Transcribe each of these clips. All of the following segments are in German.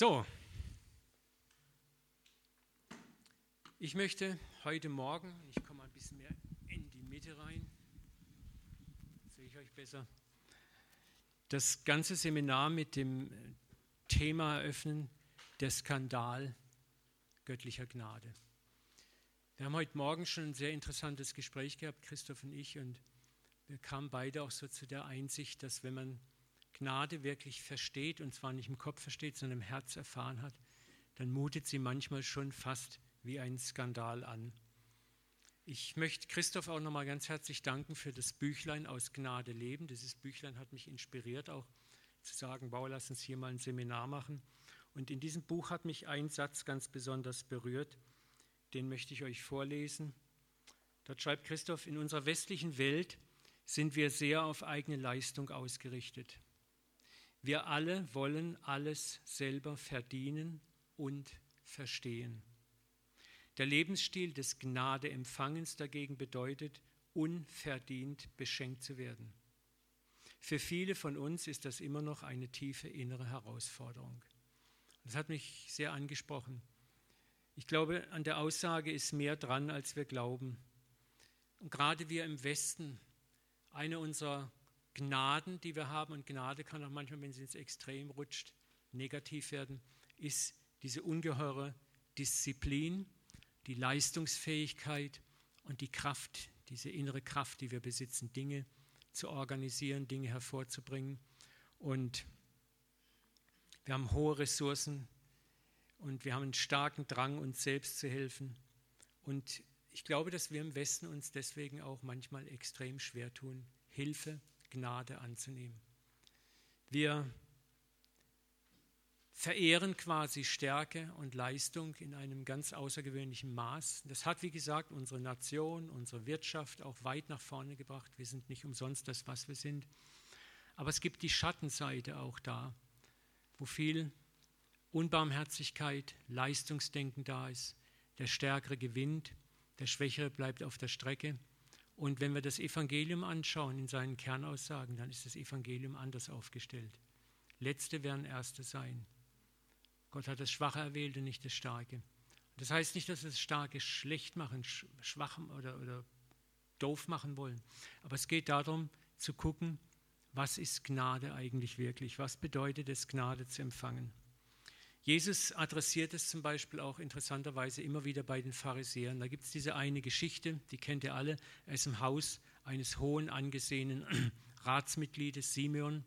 So, ich möchte heute Morgen, ich komme ein bisschen mehr in die Mitte rein, sehe ich euch besser, das ganze Seminar mit dem Thema eröffnen, der Skandal göttlicher Gnade. Wir haben heute Morgen schon ein sehr interessantes Gespräch gehabt, Christoph und ich, und wir kamen beide auch so zu der Einsicht, dass wenn man Gnade wirklich versteht, und zwar nicht im Kopf versteht, sondern im Herz erfahren hat, dann mutet sie manchmal schon fast wie ein Skandal an. Ich möchte Christoph auch nochmal ganz herzlich danken für das Büchlein aus Gnade leben. Dieses Büchlein hat mich inspiriert, auch zu sagen, wow, lass uns hier mal ein Seminar machen. Und in diesem Buch hat mich ein Satz ganz besonders berührt, den möchte ich euch vorlesen. Dort schreibt Christoph, in unserer westlichen Welt sind wir sehr auf eigene Leistung ausgerichtet. Wir alle wollen alles selber verdienen und verstehen. Der Lebensstil des Gnadeempfangens dagegen bedeutet, unverdient beschenkt zu werden. Für viele von uns ist das immer noch eine tiefe innere Herausforderung. Das hat mich sehr angesprochen. Ich glaube, an der Aussage ist mehr dran, als wir glauben. Und gerade wir im Westen, eine unserer Gnaden, die wir haben, und Gnade kann auch manchmal, wenn sie ins Extrem rutscht, negativ werden, ist diese ungeheure Disziplin, die Leistungsfähigkeit und die Kraft, diese innere Kraft, die wir besitzen, Dinge zu organisieren, Dinge hervorzubringen. Und wir haben hohe Ressourcen und wir haben einen starken Drang, uns selbst zu helfen. Und ich glaube, dass wir im Westen uns deswegen auch manchmal extrem schwer tun, Hilfe Gnade anzunehmen. Wir verehren quasi Stärke und Leistung in einem ganz außergewöhnlichen Maß. Das hat, wie gesagt, unsere Nation, unsere Wirtschaft auch weit nach vorne gebracht. Wir sind nicht umsonst das, was wir sind. Aber es gibt die Schattenseite auch da, wo viel Unbarmherzigkeit, Leistungsdenken da ist. Der Stärkere gewinnt, der Schwächere bleibt auf der Strecke. Und wenn wir das Evangelium anschauen in seinen Kernaussagen, dann ist das Evangelium anders aufgestellt. Letzte werden Erste sein. Gott hat das Schwache erwählt und nicht das Starke. Das heißt nicht, dass wir das Starke schlecht machen, schwach oder, oder doof machen wollen. Aber es geht darum zu gucken, was ist Gnade eigentlich wirklich? Was bedeutet es, Gnade zu empfangen? Jesus adressiert es zum Beispiel auch interessanterweise immer wieder bei den Pharisäern. Da gibt es diese eine Geschichte, die kennt ihr alle. Er ist im Haus eines hohen angesehenen Ratsmitgliedes, Simeon.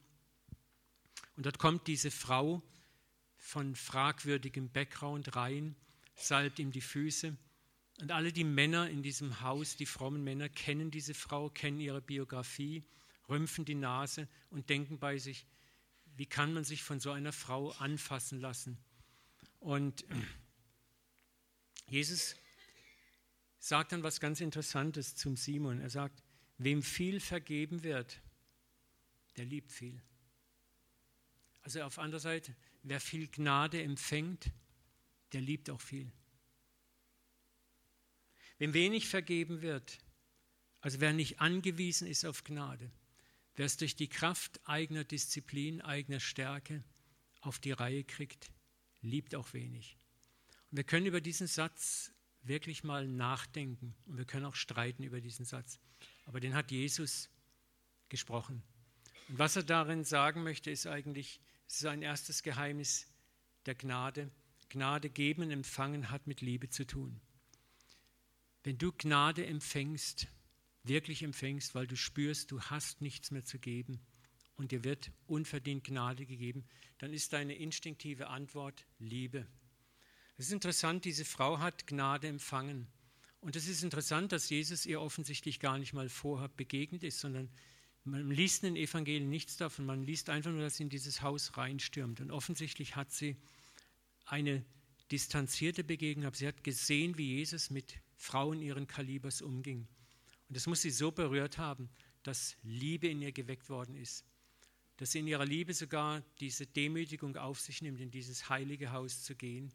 Und dort kommt diese Frau von fragwürdigem Background rein, salbt ihm die Füße. Und alle die Männer in diesem Haus, die frommen Männer, kennen diese Frau, kennen ihre Biografie, rümpfen die Nase und denken bei sich, wie kann man sich von so einer Frau anfassen lassen? Und Jesus sagt dann was ganz Interessantes zum Simon. Er sagt, wem viel vergeben wird, der liebt viel. Also auf anderer Seite, wer viel Gnade empfängt, der liebt auch viel. Wem wenig vergeben wird, also wer nicht angewiesen ist auf Gnade, Wer es durch die Kraft eigener Disziplin, eigener Stärke auf die Reihe kriegt, liebt auch wenig. Und wir können über diesen Satz wirklich mal nachdenken und wir können auch streiten über diesen Satz. Aber den hat Jesus gesprochen. Und was er darin sagen möchte, ist eigentlich, es ist ein erstes Geheimnis der Gnade. Gnade geben und empfangen hat mit Liebe zu tun. Wenn du Gnade empfängst, wirklich empfängst, weil du spürst, du hast nichts mehr zu geben und dir wird unverdient Gnade gegeben, dann ist deine instinktive Antwort Liebe. Es ist interessant, diese Frau hat Gnade empfangen. Und es ist interessant, dass Jesus ihr offensichtlich gar nicht mal vorher begegnet ist, sondern man liest in den Evangelien nichts davon. Man liest einfach nur, dass sie in dieses Haus reinstürmt. Und offensichtlich hat sie eine distanzierte Begegnung. Sie hat gesehen, wie Jesus mit Frauen ihren Kalibers umging. Und das muss sie so berührt haben, dass Liebe in ihr geweckt worden ist. Dass sie in ihrer Liebe sogar diese Demütigung auf sich nimmt, in dieses heilige Haus zu gehen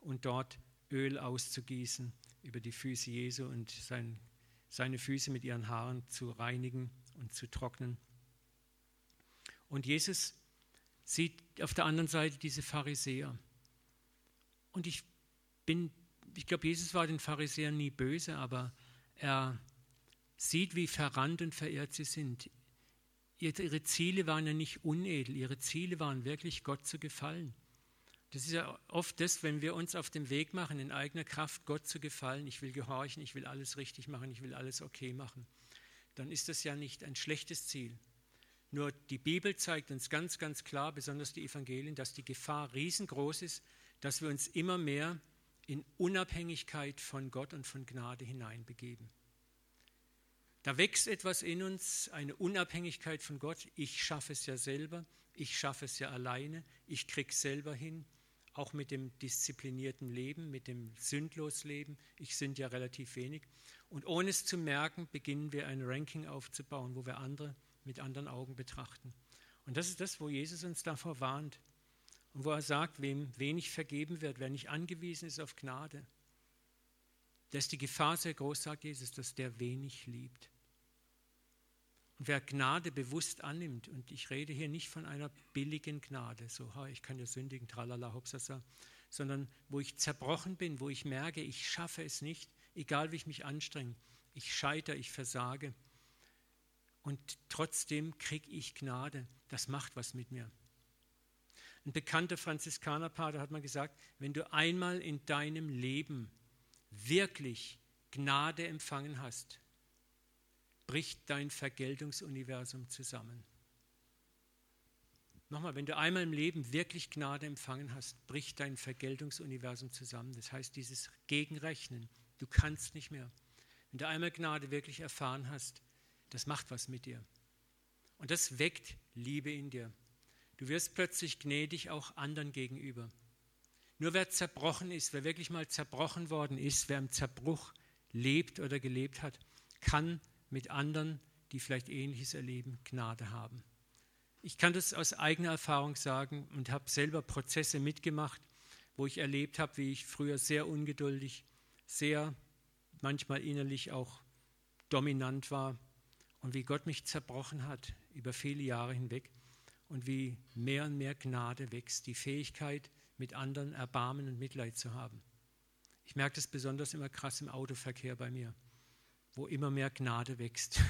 und dort Öl auszugießen über die Füße Jesu und sein, seine Füße mit ihren Haaren zu reinigen und zu trocknen. Und Jesus sieht auf der anderen Seite diese Pharisäer. Und ich bin, ich glaube, Jesus war den Pharisäern nie böse, aber er sieht, wie verrannt und verehrt sie sind. Ihre Ziele waren ja nicht unedel, ihre Ziele waren wirklich Gott zu gefallen. Das ist ja oft das, wenn wir uns auf den Weg machen, in eigener Kraft Gott zu gefallen, ich will gehorchen, ich will alles richtig machen, ich will alles okay machen, dann ist das ja nicht ein schlechtes Ziel. Nur die Bibel zeigt uns ganz, ganz klar, besonders die Evangelien, dass die Gefahr riesengroß ist, dass wir uns immer mehr in Unabhängigkeit von Gott und von Gnade hineinbegeben. Da wächst etwas in uns, eine Unabhängigkeit von Gott. Ich schaffe es ja selber, ich schaffe es ja alleine, ich kriege es selber hin, auch mit dem disziplinierten Leben, mit dem sündlos Leben. Ich sind ja relativ wenig. Und ohne es zu merken, beginnen wir ein Ranking aufzubauen, wo wir andere mit anderen Augen betrachten. Und das ist das, wo Jesus uns davor warnt. Und wo er sagt, wem wenig vergeben wird, wer nicht angewiesen ist auf Gnade, da ist die Gefahr sehr groß, sagt Jesus, dass der wenig liebt. Und wer Gnade bewusst annimmt, und ich rede hier nicht von einer billigen Gnade, so, ha, ich kann ja sündigen, tralala, hopsasa, sondern wo ich zerbrochen bin, wo ich merke, ich schaffe es nicht, egal wie ich mich anstrenge, ich scheitere, ich versage. Und trotzdem kriege ich Gnade. Das macht was mit mir. Ein bekannter Franziskanerpater hat mal gesagt, wenn du einmal in deinem Leben wirklich Gnade empfangen hast, bricht dein Vergeltungsuniversum zusammen. Nochmal, wenn du einmal im Leben wirklich Gnade empfangen hast, bricht dein Vergeltungsuniversum zusammen. Das heißt, dieses Gegenrechnen, du kannst nicht mehr. Wenn du einmal Gnade wirklich erfahren hast, das macht was mit dir. Und das weckt Liebe in dir. Du wirst plötzlich gnädig auch anderen gegenüber. Nur wer zerbrochen ist, wer wirklich mal zerbrochen worden ist, wer im Zerbruch lebt oder gelebt hat, kann mit anderen, die vielleicht Ähnliches erleben, Gnade haben. Ich kann das aus eigener Erfahrung sagen und habe selber Prozesse mitgemacht, wo ich erlebt habe, wie ich früher sehr ungeduldig, sehr manchmal innerlich auch dominant war und wie Gott mich zerbrochen hat über viele Jahre hinweg und wie mehr und mehr Gnade wächst, die Fähigkeit, mit anderen Erbarmen und Mitleid zu haben. Ich merke das besonders immer krass im Autoverkehr bei mir wo immer mehr Gnade wächst.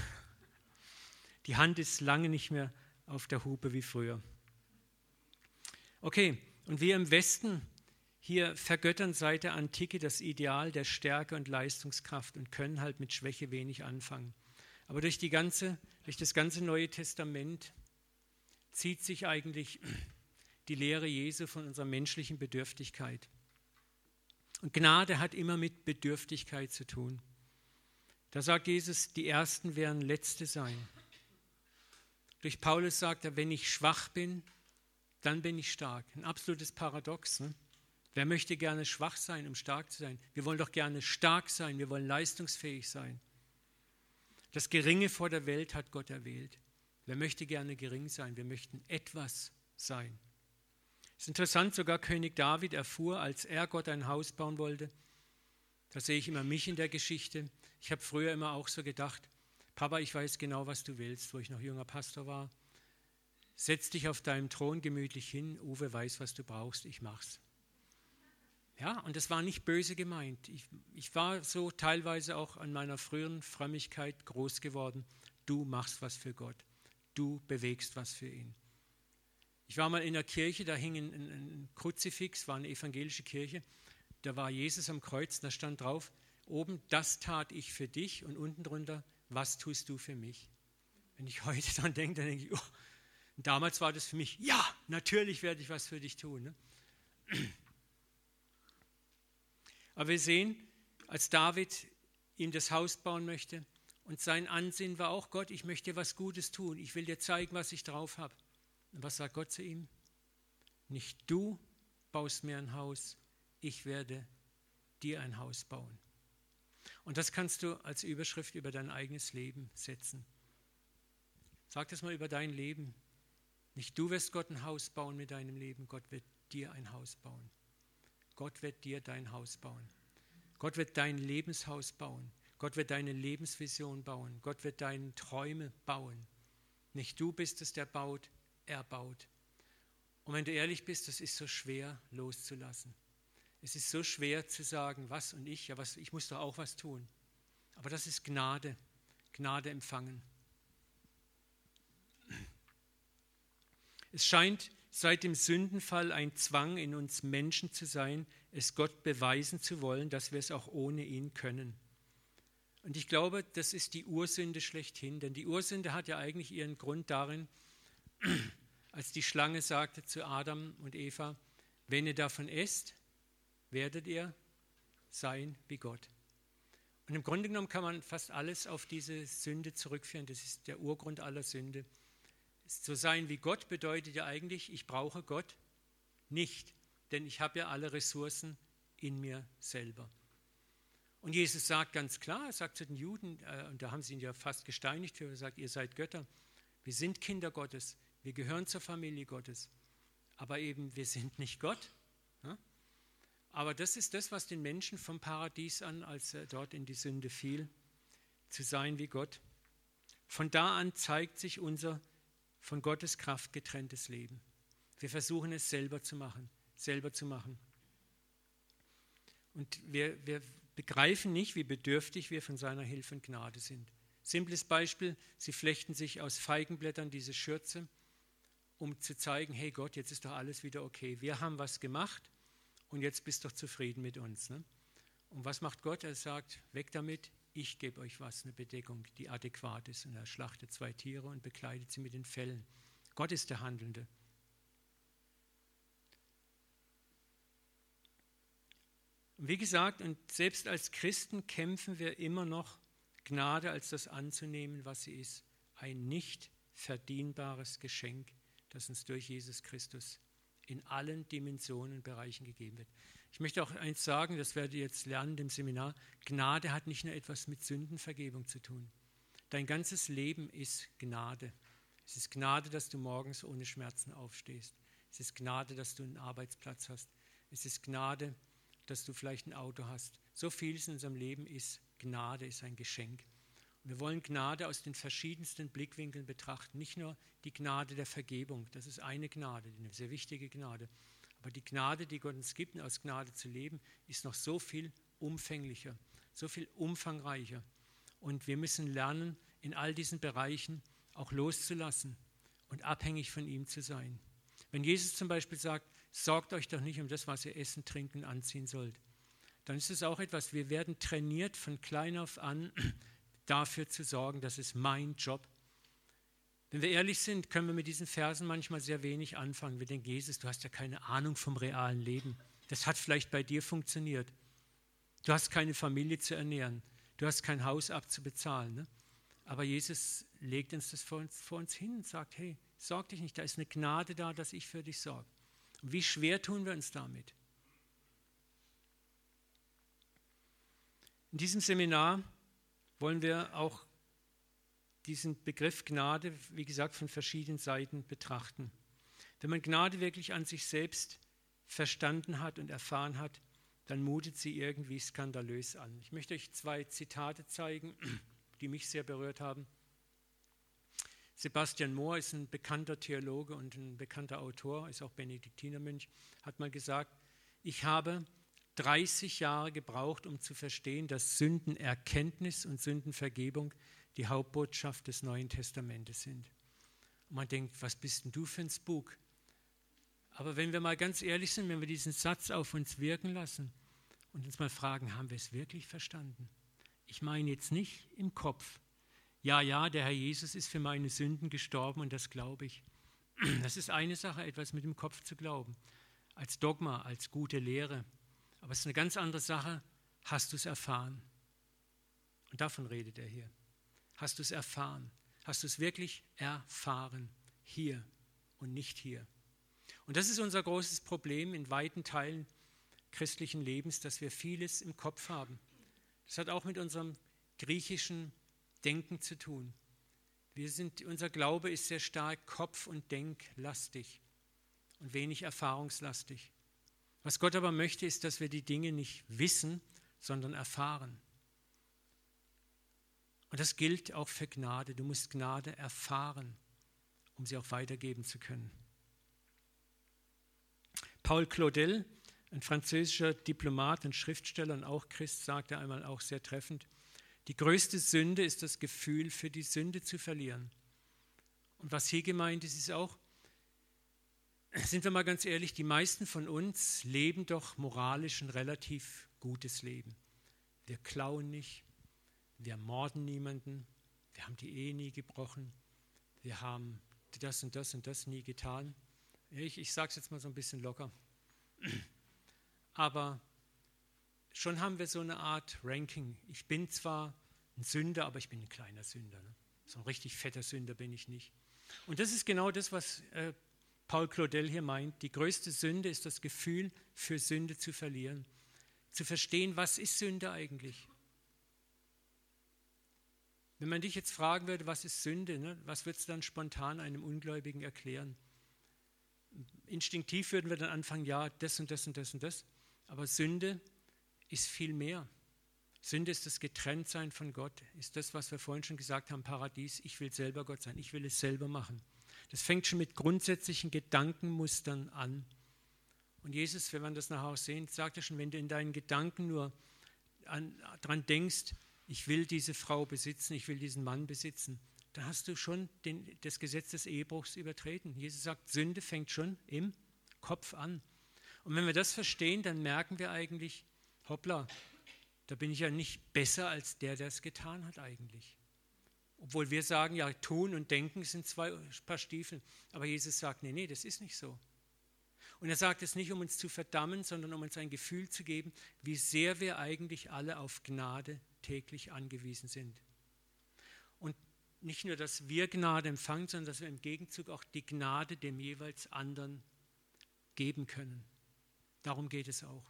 Die Hand ist lange nicht mehr auf der Hupe wie früher. Okay, und wir im Westen hier vergöttern seit der Antike das Ideal der Stärke und Leistungskraft und können halt mit Schwäche wenig anfangen. Aber durch, die ganze, durch das ganze Neue Testament zieht sich eigentlich die Lehre Jesu von unserer menschlichen Bedürftigkeit. Und Gnade hat immer mit Bedürftigkeit zu tun. Da sagt Jesus, die Ersten werden Letzte sein. Durch Paulus sagt er, wenn ich schwach bin, dann bin ich stark. Ein absolutes Paradox. Ne? Wer möchte gerne schwach sein, um stark zu sein? Wir wollen doch gerne stark sein, wir wollen leistungsfähig sein. Das Geringe vor der Welt hat Gott erwählt. Wer möchte gerne gering sein? Wir möchten etwas sein. Es ist interessant, sogar König David erfuhr, als er Gott ein Haus bauen wollte, da sehe ich immer mich in der Geschichte, ich habe früher immer auch so gedacht, Papa, ich weiß genau, was du willst, wo ich noch junger Pastor war. Setz dich auf deinem Thron gemütlich hin, Uwe weiß, was du brauchst, ich mach's. Ja, und das war nicht böse gemeint. Ich, ich war so teilweise auch an meiner früheren Frömmigkeit groß geworden. Du machst was für Gott. Du bewegst was für ihn. Ich war mal in der Kirche, da hing ein, ein, ein Kruzifix, war eine evangelische Kirche. Da war Jesus am Kreuz, da stand drauf, Oben, das tat ich für dich und unten drunter, was tust du für mich? Wenn ich heute daran denke, dann denke ich, oh, damals war das für mich, ja, natürlich werde ich was für dich tun. Ne? Aber wir sehen, als David ihm das Haus bauen möchte und sein Ansehen war auch, Gott, ich möchte dir was Gutes tun, ich will dir zeigen, was ich drauf habe. Und was sagt Gott zu ihm? Nicht du baust mir ein Haus, ich werde dir ein Haus bauen. Und das kannst du als Überschrift über dein eigenes Leben setzen. Sag das mal über dein Leben. Nicht du wirst Gott ein Haus bauen mit deinem Leben, Gott wird dir ein Haus bauen. Gott wird dir dein Haus bauen. Gott wird dein Lebenshaus bauen. Gott wird deine Lebensvision bauen. Gott wird deine Träume bauen. Nicht du bist es, der baut, er baut. Und wenn du ehrlich bist, das ist so schwer loszulassen. Es ist so schwer zu sagen, was und ich, ja, was, ich muss doch auch was tun. Aber das ist Gnade, Gnade empfangen. Es scheint seit dem Sündenfall ein Zwang in uns Menschen zu sein, es Gott beweisen zu wollen, dass wir es auch ohne ihn können. Und ich glaube, das ist die Ursünde schlechthin, denn die Ursünde hat ja eigentlich ihren Grund darin, als die Schlange sagte zu Adam und Eva, wenn ihr davon esst, werdet ihr sein wie Gott. Und im Grunde genommen kann man fast alles auf diese Sünde zurückführen. Das ist der Urgrund aller Sünde. Zu sein wie Gott bedeutet ja eigentlich, ich brauche Gott nicht, denn ich habe ja alle Ressourcen in mir selber. Und Jesus sagt ganz klar, er sagt zu den Juden, äh, und da haben sie ihn ja fast gesteinigt für, er sagt, ihr seid Götter. Wir sind Kinder Gottes, wir gehören zur Familie Gottes, aber eben wir sind nicht Gott. Ja? Aber das ist das, was den Menschen vom Paradies an, als er dort in die Sünde fiel, zu sein wie Gott. Von da an zeigt sich unser von Gottes Kraft getrenntes Leben. Wir versuchen es selber zu machen, selber zu machen. Und wir, wir begreifen nicht, wie bedürftig wir von seiner Hilfe und Gnade sind. Simples Beispiel, sie flechten sich aus Feigenblättern diese Schürze, um zu zeigen, hey Gott, jetzt ist doch alles wieder okay. Wir haben was gemacht und jetzt bist doch zufrieden mit uns. Ne? Und was macht Gott? Er sagt, weg damit, ich gebe euch was, eine Bedeckung, die adäquat ist. Und er schlachtet zwei Tiere und bekleidet sie mit den Fellen. Gott ist der Handelnde. Und wie gesagt, und selbst als Christen kämpfen wir immer noch, Gnade als das anzunehmen, was sie ist. Ein nicht verdienbares Geschenk, das uns durch Jesus Christus in allen Dimensionen und Bereichen gegeben wird. Ich möchte auch eins sagen, das werdet ihr jetzt lernen im Seminar. Gnade hat nicht nur etwas mit Sündenvergebung zu tun. Dein ganzes Leben ist Gnade. Es ist Gnade, dass du morgens ohne Schmerzen aufstehst. Es ist Gnade, dass du einen Arbeitsplatz hast. Es ist Gnade, dass du vielleicht ein Auto hast. So vieles in unserem Leben ist Gnade, ist ein Geschenk. Wir wollen Gnade aus den verschiedensten Blickwinkeln betrachten. Nicht nur die Gnade der Vergebung, das ist eine Gnade, eine sehr wichtige Gnade. Aber die Gnade, die Gott uns gibt, aus Gnade zu leben, ist noch so viel umfänglicher, so viel umfangreicher. Und wir müssen lernen, in all diesen Bereichen auch loszulassen und abhängig von ihm zu sein. Wenn Jesus zum Beispiel sagt, sorgt euch doch nicht um das, was ihr essen, trinken, anziehen sollt, dann ist es auch etwas, wir werden trainiert von klein auf an, dafür zu sorgen, das ist mein Job, wenn wir ehrlich sind, können wir mit diesen Versen manchmal sehr wenig anfangen. Wir denken, Jesus, du hast ja keine Ahnung vom realen Leben. Das hat vielleicht bei dir funktioniert. Du hast keine Familie zu ernähren. Du hast kein Haus abzubezahlen. Ne? Aber Jesus legt uns das vor uns, vor uns hin und sagt, hey, sorg dich nicht, da ist eine Gnade da, dass ich für dich sorge. Und wie schwer tun wir uns damit? In diesem Seminar wollen wir auch diesen Begriff Gnade, wie gesagt, von verschiedenen Seiten betrachten. Wenn man Gnade wirklich an sich selbst verstanden hat und erfahren hat, dann mutet sie irgendwie skandalös an. Ich möchte euch zwei Zitate zeigen, die mich sehr berührt haben. Sebastian Mohr ist ein bekannter Theologe und ein bekannter Autor, ist auch Benediktinermönch, hat mal gesagt, ich habe 30 Jahre gebraucht, um zu verstehen, dass Sündenerkenntnis und Sündenvergebung die Hauptbotschaft des Neuen Testamentes sind. Und man denkt, was bist denn du für ein Spuk? Aber wenn wir mal ganz ehrlich sind, wenn wir diesen Satz auf uns wirken lassen und uns mal fragen, haben wir es wirklich verstanden? Ich meine jetzt nicht im Kopf. Ja, ja, der Herr Jesus ist für meine Sünden gestorben und das glaube ich. Das ist eine Sache, etwas mit dem Kopf zu glauben, als Dogma, als gute Lehre. Aber es ist eine ganz andere Sache, hast du es erfahren? Und davon redet er hier. Hast du es erfahren? Hast du es wirklich erfahren? Hier und nicht hier. Und das ist unser großes Problem in weiten Teilen christlichen Lebens, dass wir vieles im Kopf haben. Das hat auch mit unserem griechischen Denken zu tun. Wir sind, unser Glaube ist sehr stark kopf- und denklastig und wenig erfahrungslastig. Was Gott aber möchte, ist, dass wir die Dinge nicht wissen, sondern erfahren. Und das gilt auch für Gnade. Du musst Gnade erfahren, um sie auch weitergeben zu können. Paul Claudel Ein französischer Diplomat, ein Schriftsteller und auch Christ sagte einmal auch sehr treffend, die größte Sünde ist das Gefühl, für die Sünde zu verlieren. Und was hier gemeint ist, ist auch, sind wir mal ganz ehrlich, die meisten von uns leben doch moralisch ein relativ gutes Leben. Wir klauen nicht, wir morden niemanden, wir haben die Ehe nie gebrochen, wir haben das und das und das nie getan. Ich, ich sage es jetzt mal so ein bisschen locker. Aber schon haben wir so eine Art Ranking. Ich bin zwar ein Sünder, aber ich bin ein kleiner Sünder. Ne? So ein richtig fetter Sünder bin ich nicht. Und das ist genau das, was äh, Paul Claudel hier meint. Die größte Sünde ist das Gefühl, für Sünde zu verlieren. Zu verstehen, was ist Sünde eigentlich? Wenn man dich jetzt fragen würde, was ist Sünde, ne, was würdest du dann spontan einem Ungläubigen erklären? Instinktiv würden wir dann anfangen, ja, das und das und das und das. Aber Sünde ist viel mehr. Sünde ist das Getrenntsein von Gott, ist das, was wir vorhin schon gesagt haben, Paradies. Ich will selber Gott sein, ich will es selber machen. Das fängt schon mit grundsätzlichen Gedankenmustern an. Und Jesus, wenn wir das nachher auch sehen, sagt er schon, wenn du in deinen Gedanken nur daran denkst, ich will diese Frau besitzen, ich will diesen Mann besitzen, dann hast du schon den, das Gesetz des Ehebruchs übertreten. Jesus sagt, Sünde fängt schon im Kopf an. Und wenn wir das verstehen, dann merken wir eigentlich, hoppla, da bin ich ja nicht besser als der, der es getan hat eigentlich. Obwohl wir sagen, ja, tun und denken sind zwei Paar Stiefel. Aber Jesus sagt, nee, nee, das ist nicht so. Und er sagt es nicht, um uns zu verdammen, sondern um uns ein Gefühl zu geben, wie sehr wir eigentlich alle auf Gnade täglich angewiesen sind. Und nicht nur, dass wir Gnade empfangen, sondern dass wir im Gegenzug auch die Gnade dem jeweils anderen geben können. Darum geht es auch.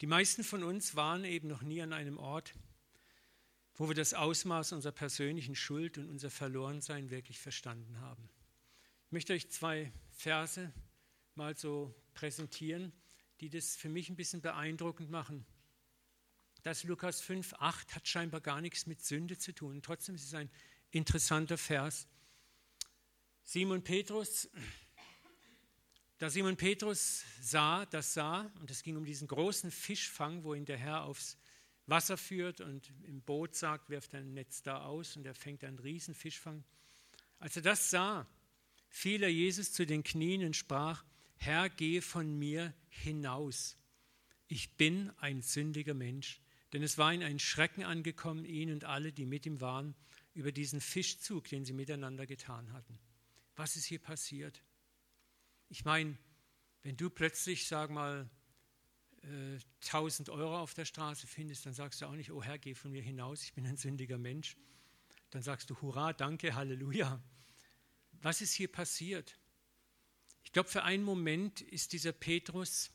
Die meisten von uns waren eben noch nie an einem Ort, wo wir das Ausmaß unserer persönlichen Schuld und unser Verlorensein wirklich verstanden haben. Ich möchte euch zwei Verse mal so präsentieren, die das für mich ein bisschen beeindruckend machen. Das Lukas 5, 8 hat scheinbar gar nichts mit Sünde zu tun. Trotzdem ist es ein interessanter Vers. Simon Petrus da Simon Petrus sah, das sah, und es ging um diesen großen Fischfang, wo ihn der Herr aufs Wasser führt und im Boot sagt, wirft ein Netz da aus und er fängt einen riesen Fischfang. Als er das sah, fiel er Jesus zu den Knien und sprach, Herr, geh von mir hinaus. Ich bin ein sündiger Mensch. Denn es war ihm ein Schrecken angekommen, ihn und alle, die mit ihm waren, über diesen Fischzug, den sie miteinander getan hatten. Was ist hier passiert? Ich meine, wenn du plötzlich, sag mal, 1000 äh, Euro auf der Straße findest, dann sagst du auch nicht, oh Herr, geh von mir hinaus, ich bin ein sündiger Mensch. Dann sagst du, Hurra, danke, Halleluja. Was ist hier passiert? Ich glaube, für einen Moment ist dieser Petrus,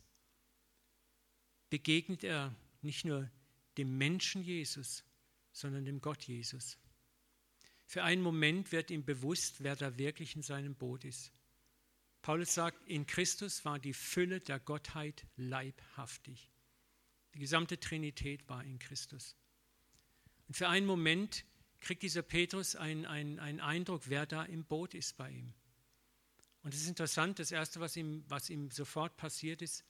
begegnet er nicht nur dem Menschen Jesus, sondern dem Gott Jesus. Für einen Moment wird ihm bewusst, wer da wirklich in seinem Boot ist. Paulus sagt, in Christus war die Fülle der Gottheit leibhaftig. Die gesamte Trinität war in Christus. Und für einen Moment kriegt dieser Petrus einen, einen, einen Eindruck, wer da im Boot ist bei ihm. Und es ist interessant, das Erste, was ihm, was ihm sofort passiert ist,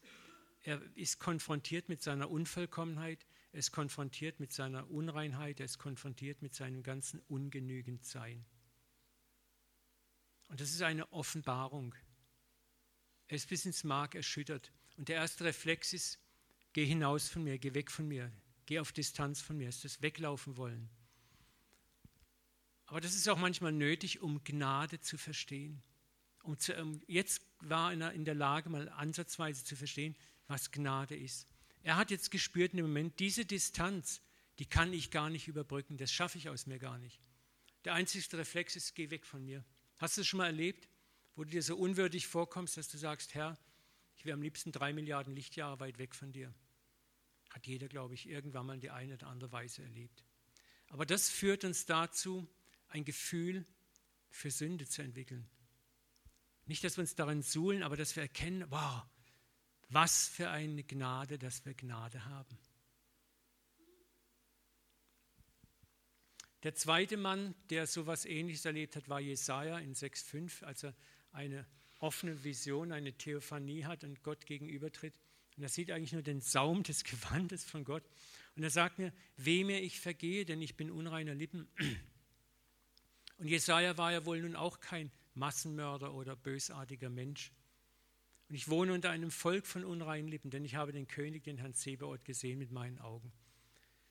er ist konfrontiert mit seiner Unvollkommenheit, er ist konfrontiert mit seiner Unreinheit, er ist konfrontiert mit seinem ganzen Ungenügendsein. Und das ist eine Offenbarung. Er ist bis ins Mark erschüttert. Und der erste Reflex ist, geh hinaus von mir, geh weg von mir, geh auf Distanz von mir, ist das Weglaufen wollen. Aber das ist auch manchmal nötig, um Gnade zu verstehen. Um zu, um, jetzt war er in der Lage, mal ansatzweise zu verstehen, was Gnade ist. Er hat jetzt gespürt in dem Moment, diese Distanz, die kann ich gar nicht überbrücken, das schaffe ich aus mir gar nicht. Der einzigste Reflex ist, geh weg von mir. Hast du es schon mal erlebt? Wo du dir so unwürdig vorkommst, dass du sagst, Herr, ich wäre am liebsten drei Milliarden Lichtjahre weit weg von dir. Hat jeder, glaube ich, irgendwann mal in die eine oder andere Weise erlebt. Aber das führt uns dazu, ein Gefühl für Sünde zu entwickeln. Nicht, dass wir uns darin suhlen, aber dass wir erkennen, wow, was für eine Gnade, dass wir Gnade haben. Der zweite Mann, der so etwas Ähnliches erlebt hat, war Jesaja in 6,5, als er eine offene Vision, eine Theophanie hat und Gott gegenübertritt. Und er sieht eigentlich nur den Saum des Gewandes von Gott. Und er sagt mir, weh mir ich vergehe, denn ich bin unreiner Lippen. Und Jesaja war ja wohl nun auch kein Massenmörder oder bösartiger Mensch. Und ich wohne unter einem Volk von unreinen Lippen, denn ich habe den König, den Herrn Zebaoth, gesehen mit meinen Augen.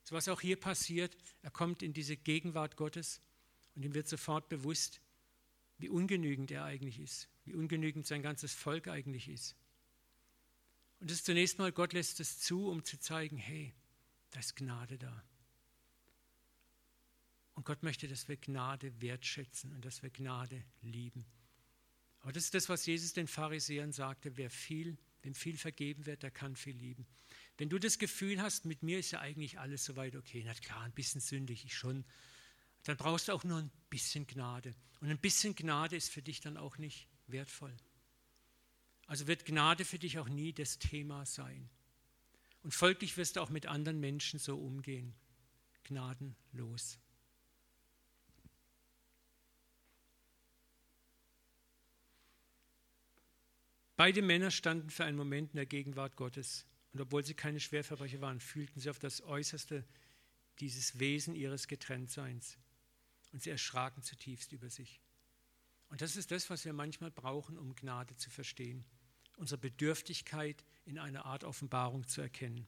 So was auch hier passiert, er kommt in diese Gegenwart Gottes und ihm wird sofort bewusst, wie ungenügend er eigentlich ist, wie ungenügend sein ganzes Volk eigentlich ist. Und das ist zunächst mal, Gott lässt es zu, um zu zeigen, hey, da ist Gnade da. Und Gott möchte, dass wir Gnade wertschätzen und dass wir Gnade lieben. Aber das ist das, was Jesus den Pharisäern sagte, wer viel, wem viel vergeben wird, der kann viel lieben. Wenn du das Gefühl hast, mit mir ist ja eigentlich alles soweit okay, na klar, ein bisschen sündig ich schon, dann brauchst du auch nur ein bisschen Gnade. Und ein bisschen Gnade ist für dich dann auch nicht wertvoll. Also wird Gnade für dich auch nie das Thema sein. Und folglich wirst du auch mit anderen Menschen so umgehen. Gnadenlos. Beide Männer standen für einen Moment in der Gegenwart Gottes. Und obwohl sie keine Schwerverbrecher waren, fühlten sie auf das Äußerste dieses Wesen ihres Getrenntseins. Und sie erschraken zutiefst über sich. Und das ist das, was wir manchmal brauchen, um Gnade zu verstehen. Unsere Bedürftigkeit in einer Art Offenbarung zu erkennen.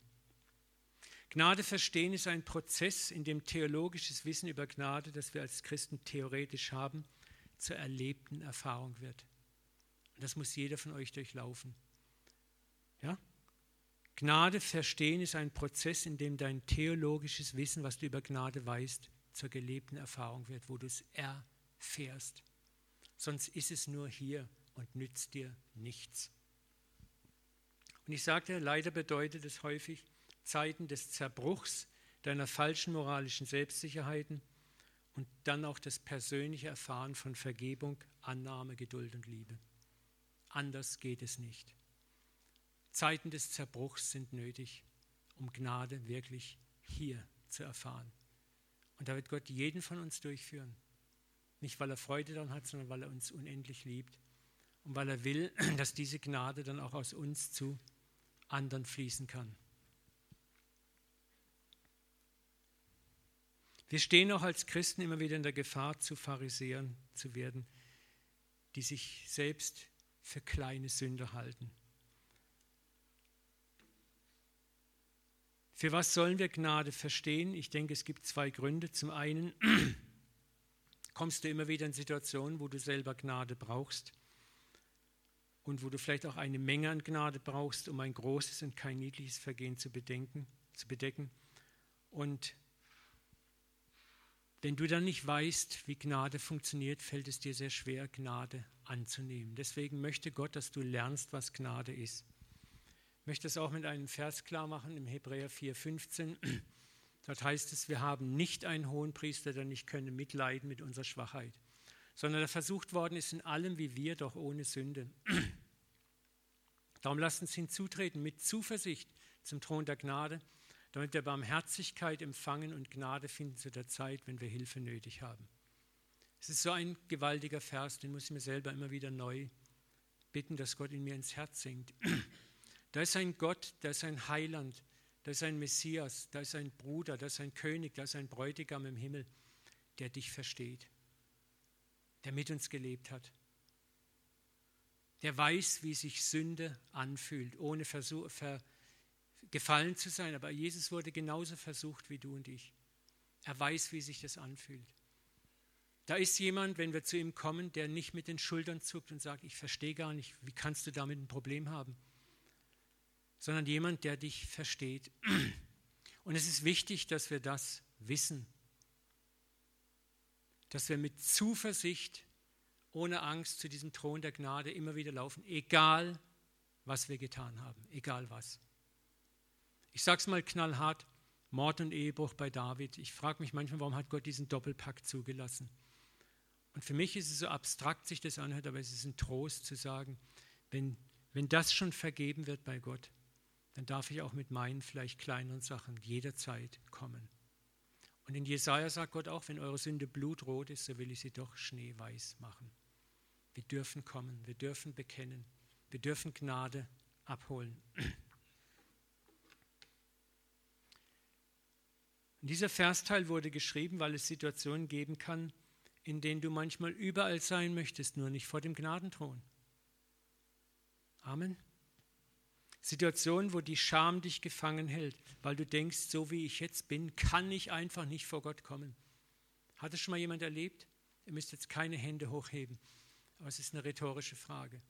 Gnade verstehen ist ein Prozess, in dem theologisches Wissen über Gnade, das wir als Christen theoretisch haben, zur erlebten Erfahrung wird. Und das muss jeder von euch durchlaufen. Ja? Gnade verstehen ist ein Prozess, in dem dein theologisches Wissen, was du über Gnade weißt, zur gelebten Erfahrung wird, wo du es erfährst. Sonst ist es nur hier und nützt dir nichts. Und ich sagte, leider bedeutet es häufig Zeiten des Zerbruchs deiner falschen moralischen Selbstsicherheiten und dann auch das persönliche Erfahren von Vergebung, Annahme, Geduld und Liebe. Anders geht es nicht. Zeiten des Zerbruchs sind nötig, um Gnade wirklich hier zu erfahren. Und da wird Gott jeden von uns durchführen. Nicht, weil er Freude daran hat, sondern weil er uns unendlich liebt und weil er will, dass diese Gnade dann auch aus uns zu anderen fließen kann. Wir stehen auch als Christen immer wieder in der Gefahr, zu Pharisäern zu werden, die sich selbst für kleine Sünder halten. Für was sollen wir Gnade verstehen? Ich denke, es gibt zwei Gründe. Zum einen kommst du immer wieder in Situationen, wo du selber Gnade brauchst und wo du vielleicht auch eine Menge an Gnade brauchst, um ein großes und kein niedliches Vergehen zu, bedenken, zu bedecken. Und wenn du dann nicht weißt, wie Gnade funktioniert, fällt es dir sehr schwer, Gnade anzunehmen. Deswegen möchte Gott, dass du lernst, was Gnade ist. Ich möchte es auch mit einem Vers klar machen im Hebräer 4,15. Dort heißt es, wir haben nicht einen hohen Priester, der nicht könne mitleiden mit unserer Schwachheit, sondern der versucht worden ist in allem wie wir, doch ohne Sünde. Darum lasst uns hinzutreten mit Zuversicht zum Thron der Gnade, damit wir Barmherzigkeit empfangen und Gnade finden zu der Zeit, wenn wir Hilfe nötig haben. Es ist so ein gewaltiger Vers, den muss ich mir selber immer wieder neu bitten, dass Gott in mir ins Herz sinkt. Da ist ein Gott, da ist ein Heiland, da ist ein Messias, da ist ein Bruder, da ist ein König, da ist ein Bräutigam im Himmel, der dich versteht, der mit uns gelebt hat, der weiß, wie sich Sünde anfühlt, ohne Versuch, ver, gefallen zu sein. Aber Jesus wurde genauso versucht wie du und ich. Er weiß, wie sich das anfühlt. Da ist jemand, wenn wir zu ihm kommen, der nicht mit den Schultern zuckt und sagt, ich verstehe gar nicht, wie kannst du damit ein Problem haben? Sondern jemand, der dich versteht. Und es ist wichtig, dass wir das wissen. Dass wir mit Zuversicht, ohne Angst zu diesem Thron der Gnade immer wieder laufen, egal was wir getan haben, egal was. Ich sage es mal knallhart, Mord und Ehebruch bei David. Ich frage mich manchmal, warum hat Gott diesen Doppelpakt zugelassen? Und für mich ist es so abstrakt, sich das anhört, aber es ist ein Trost zu sagen, wenn, wenn das schon vergeben wird bei Gott, dann darf ich auch mit meinen vielleicht kleineren Sachen jederzeit kommen. Und in Jesaja sagt Gott auch, wenn eure Sünde blutrot ist, so will ich sie doch schneeweiß machen. Wir dürfen kommen, wir dürfen bekennen, wir dürfen Gnade abholen. Und dieser Versteil wurde geschrieben, weil es Situationen geben kann, in denen du manchmal überall sein möchtest, nur nicht vor dem Gnadenthron. Amen. Situationen, wo die Scham dich gefangen hält, weil du denkst, so wie ich jetzt bin, kann ich einfach nicht vor Gott kommen. Hat es schon mal jemand erlebt? Ihr müsst jetzt keine Hände hochheben, aber es ist eine rhetorische Frage.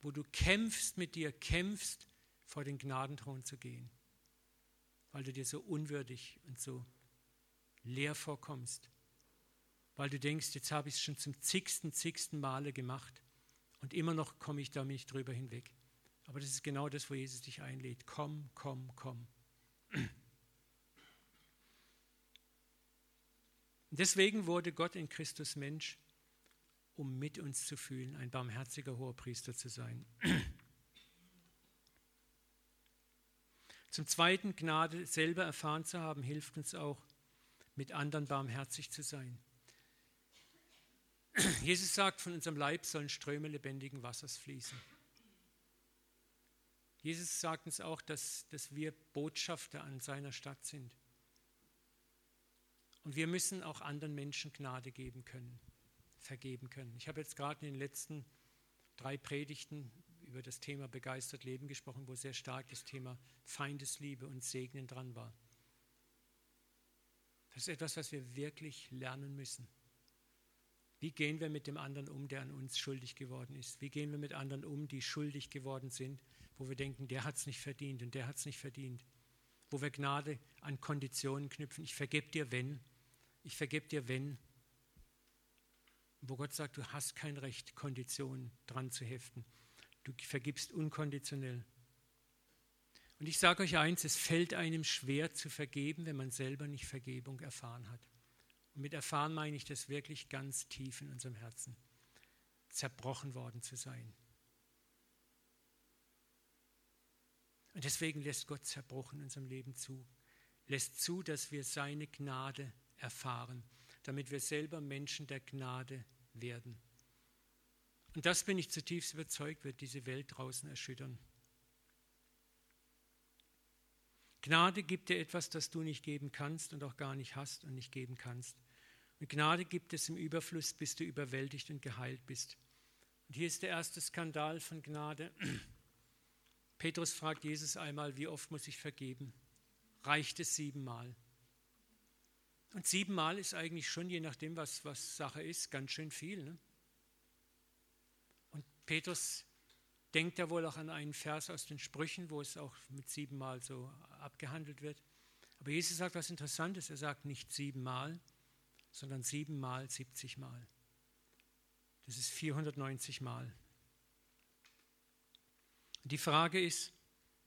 Wo du kämpfst mit dir, kämpfst, vor den Gnadenthron zu gehen, weil du dir so unwürdig und so leer vorkommst, weil du denkst, jetzt habe ich es schon zum zigsten, zigsten Male gemacht und immer noch komme ich da nicht drüber hinweg. Aber das ist genau das, wo Jesus dich einlädt. Komm, komm, komm. Deswegen wurde Gott in Christus Mensch, um mit uns zu fühlen, ein barmherziger hoher Priester zu sein. Zum Zweiten, Gnade selber erfahren zu haben, hilft uns auch, mit anderen barmherzig zu sein. Jesus sagt, von unserem Leib sollen Ströme lebendigen Wassers fließen. Jesus sagt uns auch, dass, dass wir Botschafter an seiner Stadt sind. Und wir müssen auch anderen Menschen Gnade geben können, vergeben können. Ich habe jetzt gerade in den letzten drei Predigten über das Thema begeistert Leben gesprochen, wo sehr stark das Thema Feindesliebe und Segnen dran war. Das ist etwas, was wir wirklich lernen müssen. Wie gehen wir mit dem anderen um, der an uns schuldig geworden ist? Wie gehen wir mit anderen um, die schuldig geworden sind wo wir denken, der hat es nicht verdient und der hat es nicht verdient. Wo wir Gnade an Konditionen knüpfen. Ich vergebe dir, wenn. Ich vergebe dir, wenn. Wo Gott sagt, du hast kein Recht, Konditionen dran zu heften. Du vergibst unkonditionell. Und ich sage euch eins, es fällt einem schwer zu vergeben, wenn man selber nicht Vergebung erfahren hat. Und mit erfahren meine ich das wirklich ganz tief in unserem Herzen. Zerbrochen worden zu sein. Und deswegen lässt Gott Zerbruch in unserem Leben zu. Lässt zu, dass wir seine Gnade erfahren, damit wir selber Menschen der Gnade werden. Und das bin ich zutiefst überzeugt, wird diese Welt draußen erschüttern. Gnade gibt dir etwas, das du nicht geben kannst und auch gar nicht hast und nicht geben kannst. Und Gnade gibt es im Überfluss, bis du überwältigt und geheilt bist. Und hier ist der erste Skandal von Gnade. Petrus fragt Jesus einmal, wie oft muss ich vergeben? Reicht es siebenmal? Und siebenmal ist eigentlich schon, je nachdem, was, was Sache ist, ganz schön viel. Ne? Und Petrus denkt ja wohl auch an einen Vers aus den Sprüchen, wo es auch mit siebenmal so abgehandelt wird. Aber Jesus sagt was Interessantes. Er sagt nicht siebenmal, sondern siebenmal, siebzigmal. Das ist 490 Mal. Die Frage ist,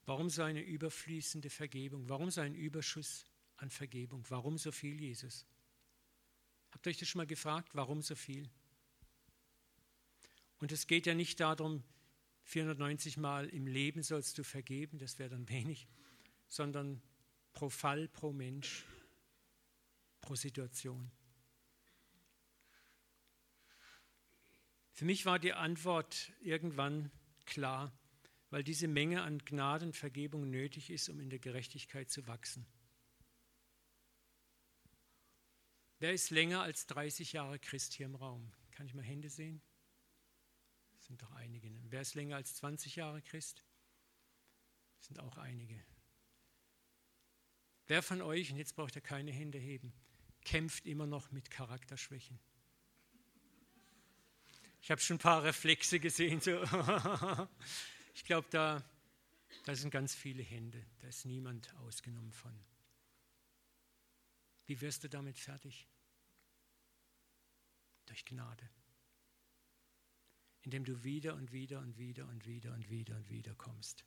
warum so eine überfließende Vergebung? Warum so ein Überschuss an Vergebung? Warum so viel, Jesus? Habt ihr euch das schon mal gefragt, warum so viel? Und es geht ja nicht darum, 490 Mal im Leben sollst du vergeben, das wäre dann wenig, sondern pro Fall, pro Mensch, pro Situation. Für mich war die Antwort irgendwann klar weil diese Menge an Gnadenvergebung nötig ist, um in der Gerechtigkeit zu wachsen. Wer ist länger als 30 Jahre Christ hier im Raum? Kann ich mal Hände sehen? Das sind doch einige. Wer ist länger als 20 Jahre Christ? Das sind auch einige. Wer von euch, und jetzt braucht ihr keine Hände heben, kämpft immer noch mit Charakterschwächen? Ich habe schon ein paar Reflexe gesehen. So. Ich glaube, da, da sind ganz viele Hände. Da ist niemand ausgenommen von. Wie wirst du damit fertig? Durch Gnade. Indem du wieder und wieder und wieder und wieder und wieder und wieder kommst.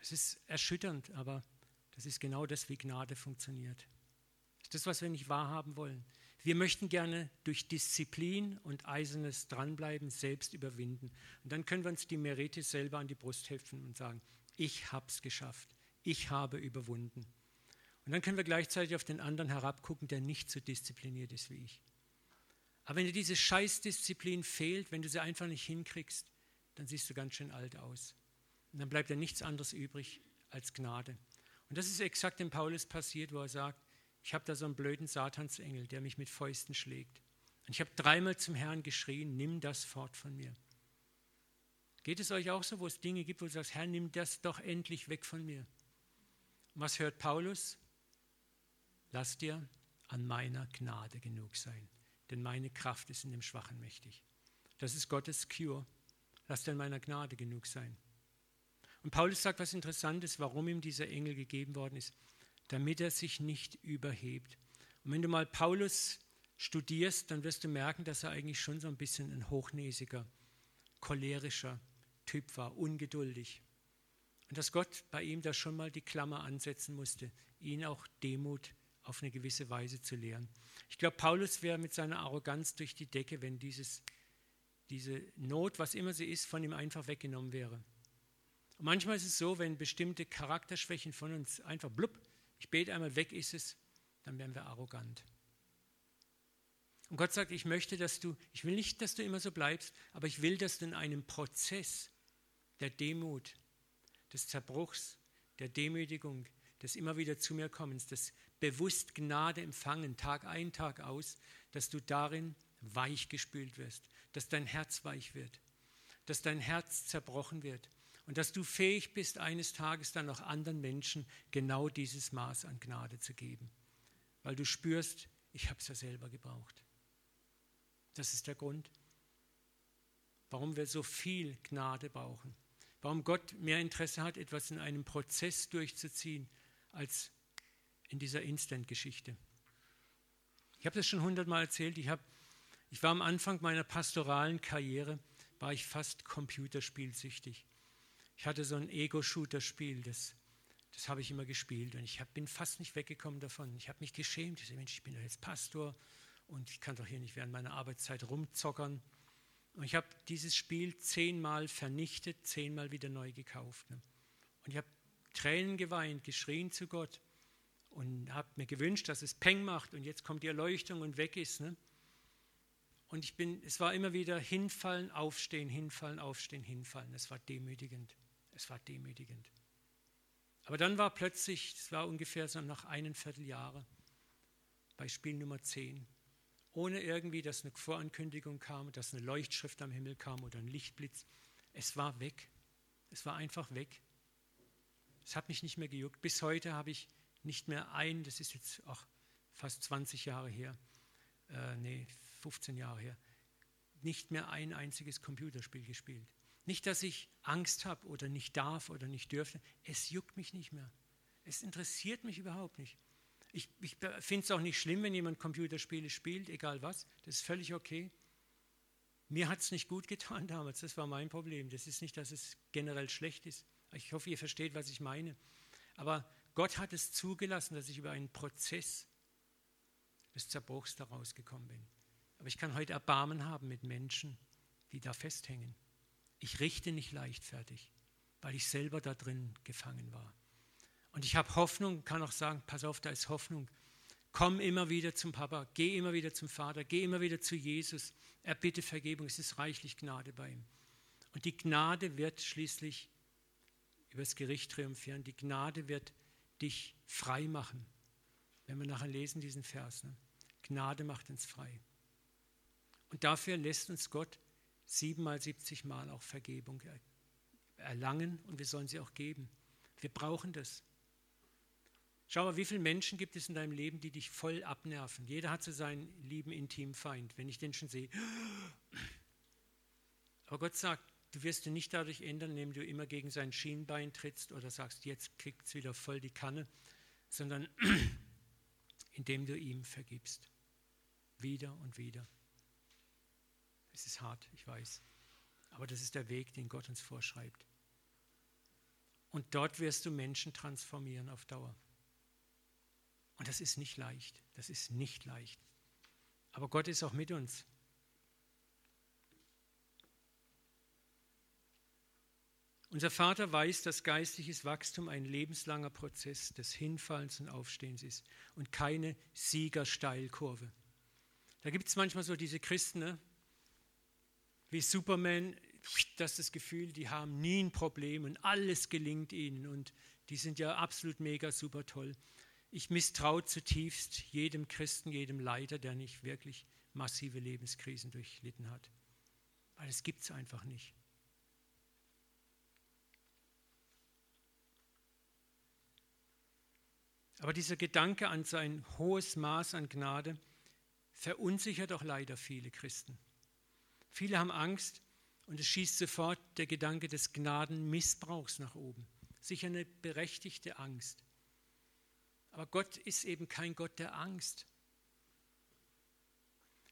Es ist erschütternd, aber das ist genau das, wie Gnade funktioniert. Das ist das, was wir nicht wahrhaben wollen. Wir möchten gerne durch Disziplin und eisernes Dranbleiben selbst überwinden. Und dann können wir uns die Merite selber an die Brust heften und sagen, ich habe es geschafft, ich habe überwunden. Und dann können wir gleichzeitig auf den anderen herabgucken, der nicht so diszipliniert ist wie ich. Aber wenn dir diese Scheißdisziplin fehlt, wenn du sie einfach nicht hinkriegst, dann siehst du ganz schön alt aus. Und dann bleibt dir nichts anderes übrig als Gnade. Und das ist exakt dem Paulus passiert, wo er sagt, ich habe da so einen blöden Satansengel, der mich mit Fäusten schlägt. Und ich habe dreimal zum Herrn geschrien, nimm das fort von mir. Geht es euch auch so, wo es Dinge gibt, wo du sagst, Herr, nimm das doch endlich weg von mir? Und was hört Paulus? Lass dir an meiner Gnade genug sein, denn meine Kraft ist in dem Schwachen mächtig. Das ist Gottes Cure. Lass dir an meiner Gnade genug sein. Und Paulus sagt was Interessantes, warum ihm dieser Engel gegeben worden ist, damit er sich nicht überhebt. Und wenn du mal Paulus studierst, dann wirst du merken, dass er eigentlich schon so ein bisschen ein hochnäsiger, cholerischer Typ war, ungeduldig. Und dass Gott bei ihm da schon mal die Klammer ansetzen musste, ihn auch Demut auf eine gewisse Weise zu lehren. Ich glaube, Paulus wäre mit seiner Arroganz durch die Decke, wenn dieses, diese Not, was immer sie ist, von ihm einfach weggenommen wäre. Und manchmal ist es so, wenn bestimmte Charakterschwächen von uns einfach blub, ich bete einmal weg ist es, dann werden wir arrogant. Und Gott sagt, ich möchte, dass du, ich will nicht, dass du immer so bleibst, aber ich will, dass du in einem Prozess der Demut, des Zerbruchs, der Demütigung, des immer wieder zu mir kommens, des bewusst Gnade empfangen, Tag ein, Tag aus, dass du darin weich gespült wirst, dass dein Herz weich wird, dass dein Herz zerbrochen wird und dass du fähig bist, eines Tages dann auch anderen Menschen genau dieses Maß an Gnade zu geben, weil du spürst, ich habe es ja selber gebraucht. Das ist der Grund, warum wir so viel Gnade brauchen. Warum Gott mehr Interesse hat, etwas in einem Prozess durchzuziehen, als in dieser Instant-Geschichte. Ich habe das schon hundertmal erzählt. Ich, hab, ich war am Anfang meiner pastoralen Karriere, war ich fast computerspielsüchtig. Ich hatte so ein Ego-Shooter-Spiel, das, das habe ich immer gespielt und ich hab, bin fast nicht weggekommen davon. Ich habe mich geschämt. Ich, dachte, Mensch, ich bin doch jetzt Pastor und ich kann doch hier nicht während meiner Arbeitszeit rumzockern. Und ich habe dieses Spiel zehnmal vernichtet, zehnmal wieder neu gekauft. Ne? Und ich habe Tränen geweint, geschrien zu Gott und habe mir gewünscht, dass es Peng macht und jetzt kommt die Erleuchtung und weg ist. Ne? Und ich bin, es war immer wieder hinfallen, aufstehen, hinfallen, aufstehen, hinfallen. Es war demütigend. Es war demütigend. Aber dann war plötzlich, es war ungefähr so nach einem Vierteljahre, bei Spiel Nummer 10, ohne irgendwie, dass eine Vorankündigung kam, dass eine Leuchtschrift am Himmel kam oder ein Lichtblitz. Es war weg. Es war einfach weg. Es hat mich nicht mehr gejuckt. Bis heute habe ich nicht mehr ein, das ist jetzt auch fast 20 Jahre her, äh, nee, 15 Jahre her, nicht mehr ein einziges Computerspiel gespielt. Nicht, dass ich Angst habe oder nicht darf oder nicht dürfte. Es juckt mich nicht mehr. Es interessiert mich überhaupt nicht. Ich, ich finde es auch nicht schlimm, wenn jemand Computerspiele spielt, egal was. Das ist völlig okay. Mir hat es nicht gut getan damals, das war mein Problem. Das ist nicht, dass es generell schlecht ist. Ich hoffe, ihr versteht, was ich meine. Aber Gott hat es zugelassen, dass ich über einen Prozess des Zerbruchs daraus gekommen bin. Aber ich kann heute Erbarmen haben mit Menschen, die da festhängen. Ich richte nicht leichtfertig, weil ich selber da drin gefangen war. Und ich habe Hoffnung, kann auch sagen, pass auf, da ist Hoffnung. Komm immer wieder zum Papa, geh immer wieder zum Vater, geh immer wieder zu Jesus. Er bitte Vergebung, es ist reichlich Gnade bei ihm. Und die Gnade wird schließlich über das Gericht triumphieren. Die Gnade wird dich frei machen. Wenn wir nachher lesen diesen Vers. Ne? Gnade macht uns frei. Und dafür lässt uns Gott siebenmal, siebzigmal auch Vergebung erlangen und wir sollen sie auch geben. Wir brauchen das. Schau mal, wie viele Menschen gibt es in deinem Leben, die dich voll abnerven? Jeder hat so seinen lieben intimen Feind, wenn ich den schon sehe. Aber Gott sagt, du wirst ihn nicht dadurch ändern, indem du immer gegen sein Schienbein trittst oder sagst, jetzt kriegt es wieder voll die Kanne, sondern indem du ihm vergibst. Wieder und wieder. Es ist hart, ich weiß. Aber das ist der Weg, den Gott uns vorschreibt. Und dort wirst du Menschen transformieren auf Dauer. Und das ist nicht leicht. Das ist nicht leicht. Aber Gott ist auch mit uns. Unser Vater weiß, dass geistliches Wachstum ein lebenslanger Prozess des Hinfallens und Aufstehens ist und keine Siegersteilkurve. Da gibt es manchmal so diese Christen, ne? Wie Superman, das ist das Gefühl, die haben nie ein Problem und alles gelingt ihnen und die sind ja absolut mega super toll. Ich misstraue zutiefst jedem Christen, jedem Leiter, der nicht wirklich massive Lebenskrisen durchlitten hat. Weil es gibt es einfach nicht. Aber dieser Gedanke an sein hohes Maß an Gnade verunsichert auch leider viele Christen. Viele haben Angst und es schießt sofort der Gedanke des Gnadenmissbrauchs nach oben. Sicher eine berechtigte Angst. Aber Gott ist eben kein Gott der Angst.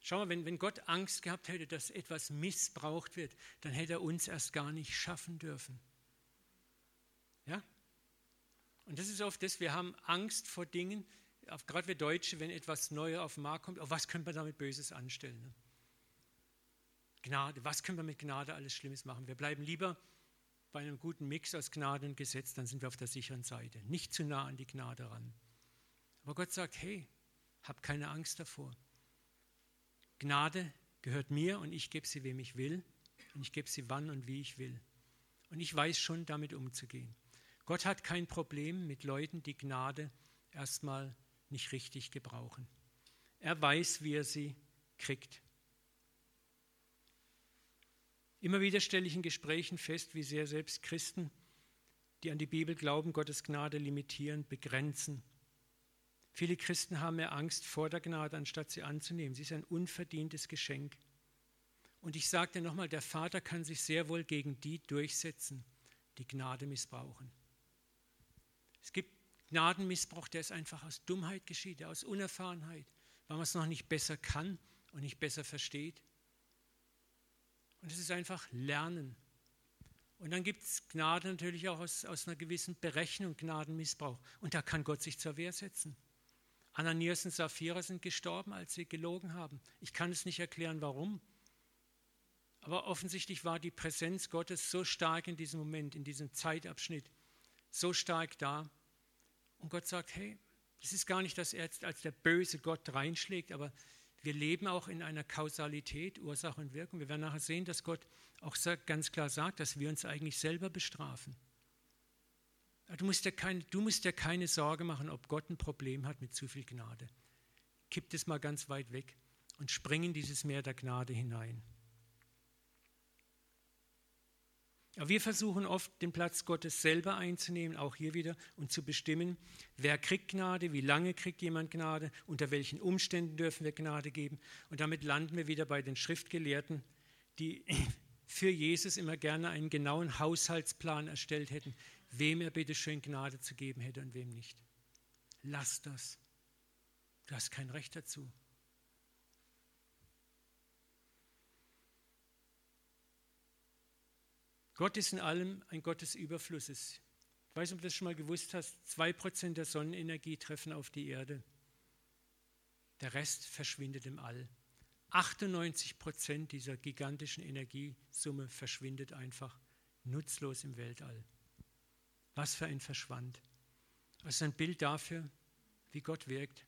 Schau mal, wenn, wenn Gott Angst gehabt hätte, dass etwas missbraucht wird, dann hätte er uns erst gar nicht schaffen dürfen. Ja? Und das ist oft das, wir haben Angst vor Dingen, gerade wir Deutsche, wenn etwas Neues auf den Markt kommt, oh, was können wir damit Böses anstellen? Ne? Gnade, was können wir mit Gnade alles Schlimmes machen? Wir bleiben lieber bei einem guten Mix aus Gnade und Gesetz, dann sind wir auf der sicheren Seite. Nicht zu nah an die Gnade ran. Aber Gott sagt, hey, hab keine Angst davor. Gnade gehört mir und ich gebe sie, wem ich will. Und ich gebe sie wann und wie ich will. Und ich weiß schon, damit umzugehen. Gott hat kein Problem mit Leuten, die Gnade erstmal nicht richtig gebrauchen. Er weiß, wie er sie kriegt. Immer wieder stelle ich in Gesprächen fest, wie sehr selbst Christen, die an die Bibel glauben, Gottes Gnade limitieren, begrenzen. Viele Christen haben mehr Angst vor der Gnade, anstatt sie anzunehmen. Sie ist ein unverdientes Geschenk. Und ich sage dir nochmal, der Vater kann sich sehr wohl gegen die durchsetzen, die Gnade missbrauchen. Es gibt Gnadenmissbrauch, der ist einfach aus Dummheit geschieht, aus Unerfahrenheit, weil man es noch nicht besser kann und nicht besser versteht. Und es ist einfach Lernen. Und dann gibt es Gnade natürlich auch aus, aus einer gewissen Berechnung, Gnadenmissbrauch. Und da kann Gott sich zur Wehr setzen. Ananias und Sapphira sind gestorben, als sie gelogen haben. Ich kann es nicht erklären, warum. Aber offensichtlich war die Präsenz Gottes so stark in diesem Moment, in diesem Zeitabschnitt, so stark da. Und Gott sagt, hey, es ist gar nicht, dass er jetzt als der böse Gott reinschlägt, aber wir leben auch in einer Kausalität, Ursache und Wirkung. Wir werden nachher sehen, dass Gott auch ganz klar sagt, dass wir uns eigentlich selber bestrafen. Du musst, dir keine, du musst dir keine Sorge machen, ob Gott ein Problem hat mit zu viel Gnade. Kipp es mal ganz weit weg und spring in dieses Meer der Gnade hinein. Aber wir versuchen oft, den Platz Gottes selber einzunehmen, auch hier wieder, und zu bestimmen, wer kriegt Gnade, wie lange kriegt jemand Gnade, unter welchen Umständen dürfen wir Gnade geben. Und damit landen wir wieder bei den Schriftgelehrten, die für Jesus immer gerne einen genauen Haushaltsplan erstellt hätten, wem er bitte schön Gnade zu geben hätte und wem nicht. Lass das. Du hast kein Recht dazu. Gott ist in allem ein Gott des Überflusses. Ich weiß nicht, ob du das schon mal gewusst hast. Zwei Prozent der Sonnenenergie treffen auf die Erde. Der Rest verschwindet im All. 98 Prozent dieser gigantischen Energiesumme verschwindet einfach nutzlos im Weltall. Was für ein Verschwand. Das ist ein Bild dafür, wie Gott wirkt.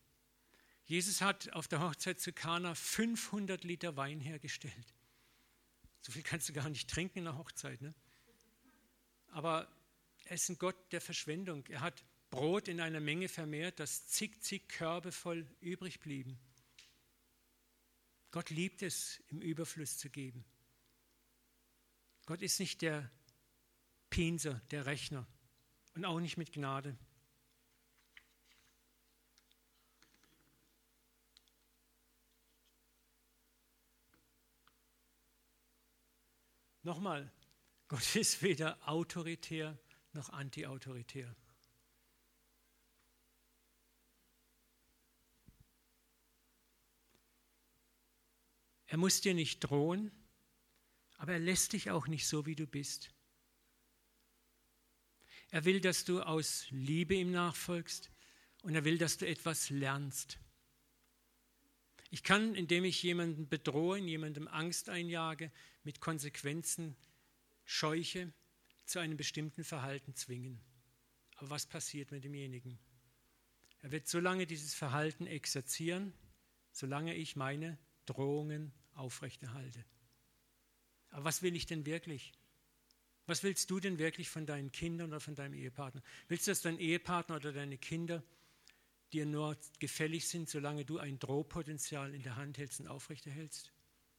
Jesus hat auf der Hochzeit zu Kana 500 Liter Wein hergestellt. So viel kannst du gar nicht trinken in der Hochzeit. Ne? Aber er ist ein Gott der Verschwendung. Er hat Brot in einer Menge vermehrt, dass zig, zig Körbe voll übrig blieben. Gott liebt es, im Überfluss zu geben. Gott ist nicht der Pinser, der Rechner und auch nicht mit Gnade. Nochmal, Gott ist weder autoritär noch antiautoritär. Er muss dir nicht drohen, aber er lässt dich auch nicht so, wie du bist. Er will, dass du aus Liebe ihm nachfolgst und er will, dass du etwas lernst. Ich kann, indem ich jemanden bedrohe, jemandem Angst einjage, mit Konsequenzen scheuche, zu einem bestimmten Verhalten zwingen. Aber was passiert mit demjenigen? Er wird so lange dieses Verhalten exerzieren, solange ich meine Drohungen aufrechterhalte. Aber was will ich denn wirklich? Was willst du denn wirklich von deinen Kindern oder von deinem Ehepartner? Willst du, dass dein Ehepartner oder deine Kinder dir nur gefällig sind, solange du ein Drohpotenzial in der Hand hältst und aufrechterhältst?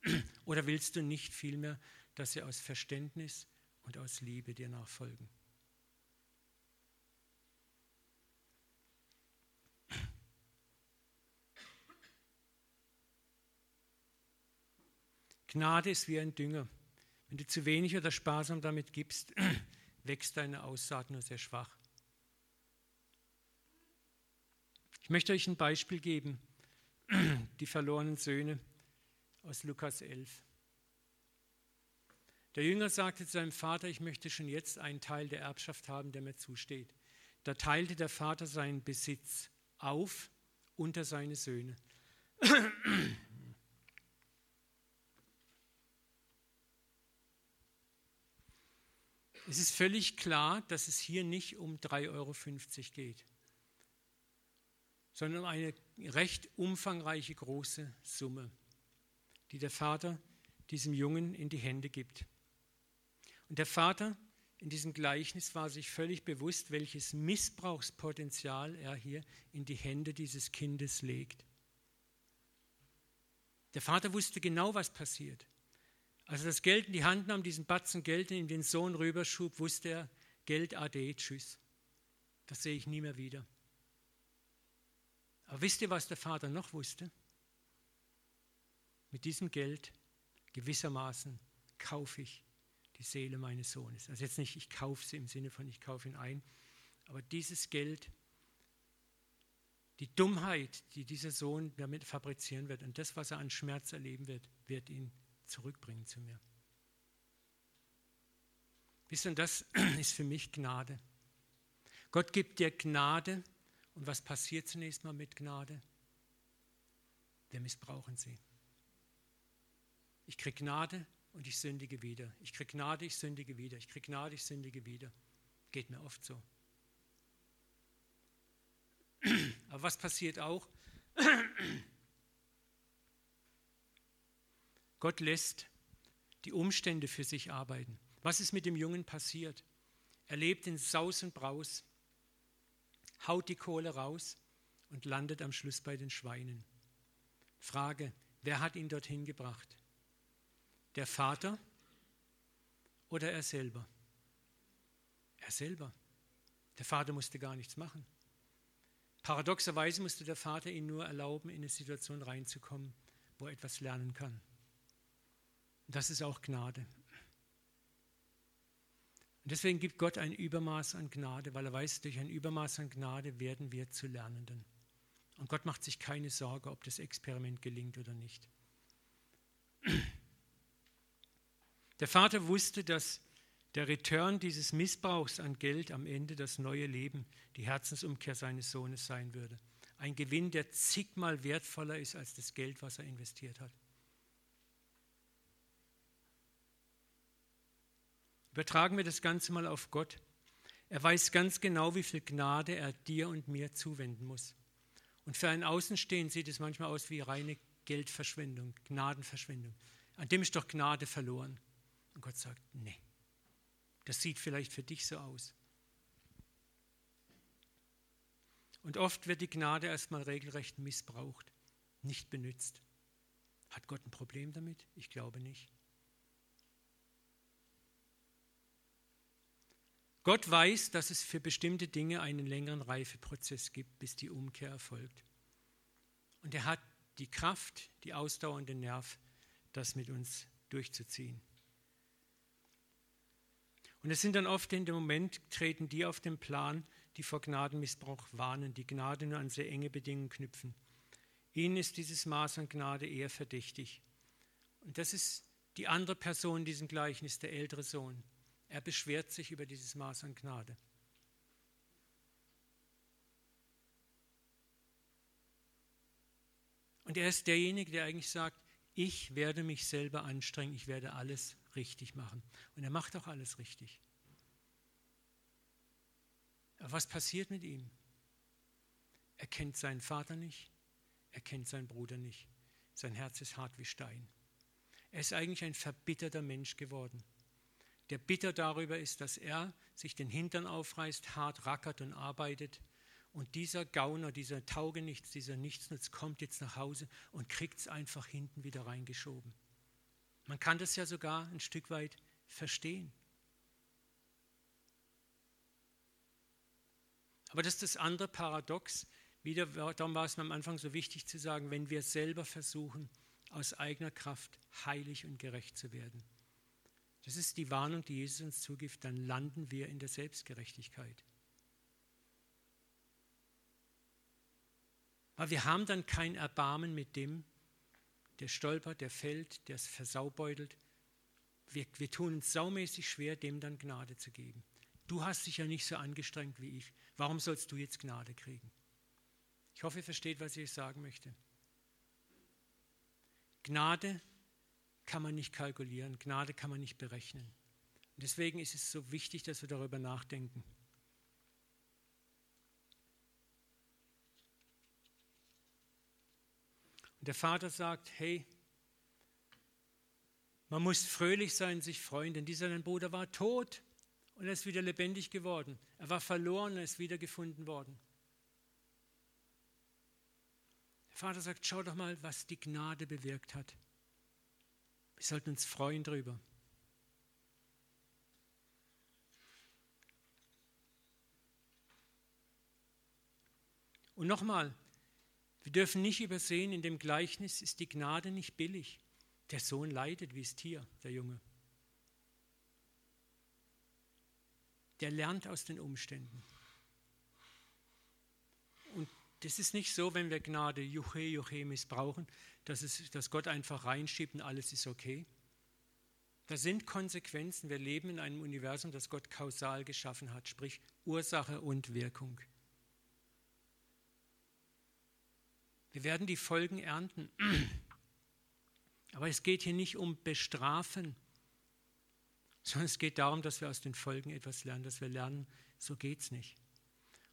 Oder willst du nicht vielmehr, dass sie aus Verständnis und aus Liebe dir nachfolgen? Gnade ist wie ein Dünger. Wenn du zu wenig oder sparsam damit gibst, wächst deine Aussaat nur sehr schwach. Ich möchte euch ein Beispiel geben. Die verlorenen Söhne aus Lukas 11. Der Jünger sagte zu seinem Vater, ich möchte schon jetzt einen Teil der Erbschaft haben, der mir zusteht. Da teilte der Vater seinen Besitz auf unter seine Söhne. Es ist völlig klar, dass es hier nicht um 3,50 Euro geht, sondern um eine recht umfangreiche große Summe, die der Vater diesem Jungen in die Hände gibt. Und der Vater in diesem Gleichnis war sich völlig bewusst, welches Missbrauchspotenzial er hier in die Hände dieses Kindes legt. Der Vater wusste genau, was passiert. Als er das Geld in die Hand nahm, diesen Batzen Geld in den Sohn rüberschub, wusste er, Geld ade, tschüss. Das sehe ich nie mehr wieder. Aber wisst ihr, was der Vater noch wusste? Mit diesem Geld gewissermaßen kaufe ich die Seele meines Sohnes. Also jetzt nicht, ich kaufe sie im Sinne von, ich kaufe ihn ein, aber dieses Geld, die Dummheit, die dieser Sohn damit fabrizieren wird und das, was er an Schmerz erleben wird, wird ihn zurückbringen zu mir. Wisst ihr, das ist für mich Gnade. Gott gibt dir Gnade und was passiert zunächst mal mit Gnade? Wir missbrauchen sie. Ich kriege Gnade und ich sündige wieder. Ich kriege Gnade, ich sündige wieder. Ich kriege Gnade, ich sündige wieder. Geht mir oft so. Aber was passiert auch? Gott lässt die Umstände für sich arbeiten. Was ist mit dem Jungen passiert? Er lebt in Saus und Braus, haut die Kohle raus und landet am Schluss bei den Schweinen. Frage, wer hat ihn dorthin gebracht? Der Vater oder er selber? Er selber. Der Vater musste gar nichts machen. Paradoxerweise musste der Vater ihn nur erlauben, in eine Situation reinzukommen, wo er etwas lernen kann. Das ist auch Gnade. Und deswegen gibt Gott ein Übermaß an Gnade, weil er weiß, durch ein Übermaß an Gnade werden wir zu Lernenden. Und Gott macht sich keine Sorge, ob das Experiment gelingt oder nicht. Der Vater wusste, dass der Return dieses Missbrauchs an Geld am Ende das neue Leben, die Herzensumkehr seines Sohnes sein würde. Ein Gewinn, der zigmal wertvoller ist als das Geld, was er investiert hat. Übertragen wir das Ganze mal auf Gott. Er weiß ganz genau, wie viel Gnade er dir und mir zuwenden muss. Und für einen Außenstehenden sieht es manchmal aus wie reine Geldverschwendung, Gnadenverschwendung. An dem ist doch Gnade verloren. Und Gott sagt, nee, das sieht vielleicht für dich so aus. Und oft wird die Gnade erstmal regelrecht missbraucht, nicht benützt. Hat Gott ein Problem damit? Ich glaube nicht. Gott weiß, dass es für bestimmte Dinge einen längeren Reifeprozess gibt, bis die Umkehr erfolgt. Und er hat die Kraft, die Ausdauer und den Nerv, das mit uns durchzuziehen. Und es sind dann oft in dem Moment, treten die auf den Plan, die vor Gnadenmissbrauch warnen, die Gnade nur an sehr enge Bedingungen knüpfen. Ihnen ist dieses Maß an Gnade eher verdächtig. Und das ist die andere Person in diesem Gleichnis, der ältere Sohn. Er beschwert sich über dieses Maß an Gnade. Und er ist derjenige, der eigentlich sagt, ich werde mich selber anstrengen, ich werde alles richtig machen. Und er macht auch alles richtig. Aber was passiert mit ihm? Er kennt seinen Vater nicht, er kennt seinen Bruder nicht. Sein Herz ist hart wie Stein. Er ist eigentlich ein verbitterter Mensch geworden, der bitter darüber ist, dass er sich den Hintern aufreißt, hart rackert und arbeitet. Und dieser Gauner, dieser Taugenichts, dieser Nichtsnutz kommt jetzt nach Hause und kriegt es einfach hinten wieder reingeschoben. Man kann das ja sogar ein Stück weit verstehen. Aber das ist das andere Paradox. Wieder, darum war es mir am Anfang so wichtig zu sagen, wenn wir selber versuchen, aus eigener Kraft heilig und gerecht zu werden. Das ist die Warnung, die Jesus uns zugibt, dann landen wir in der Selbstgerechtigkeit. Aber wir haben dann kein Erbarmen mit dem, der stolpert, der fällt, der es versaubeutelt. Wir, wir tun uns saumäßig schwer, dem dann Gnade zu geben. Du hast dich ja nicht so angestrengt wie ich. Warum sollst du jetzt Gnade kriegen? Ich hoffe, ihr versteht, was ich sagen möchte. Gnade kann man nicht kalkulieren, Gnade kann man nicht berechnen. Und deswegen ist es so wichtig, dass wir darüber nachdenken. Und der Vater sagt, hey, man muss fröhlich sein, sich freuen, denn dieser dein Bruder war tot und er ist wieder lebendig geworden. Er war verloren, er ist wiedergefunden worden. Der Vater sagt, schau doch mal, was die Gnade bewirkt hat. Wir sollten uns freuen darüber. Und nochmal, wir dürfen nicht übersehen, in dem Gleichnis ist die Gnade nicht billig. Der Sohn leidet wie das Tier, der Junge. Der lernt aus den Umständen. Und das ist nicht so, wenn wir Gnade Juche, Juche missbrauchen, dass, es, dass Gott einfach reinschiebt und alles ist okay. Da sind Konsequenzen. Wir leben in einem Universum, das Gott kausal geschaffen hat, sprich Ursache und Wirkung. Wir werden die Folgen ernten. Aber es geht hier nicht um Bestrafen, sondern es geht darum, dass wir aus den Folgen etwas lernen, dass wir lernen, so geht es nicht.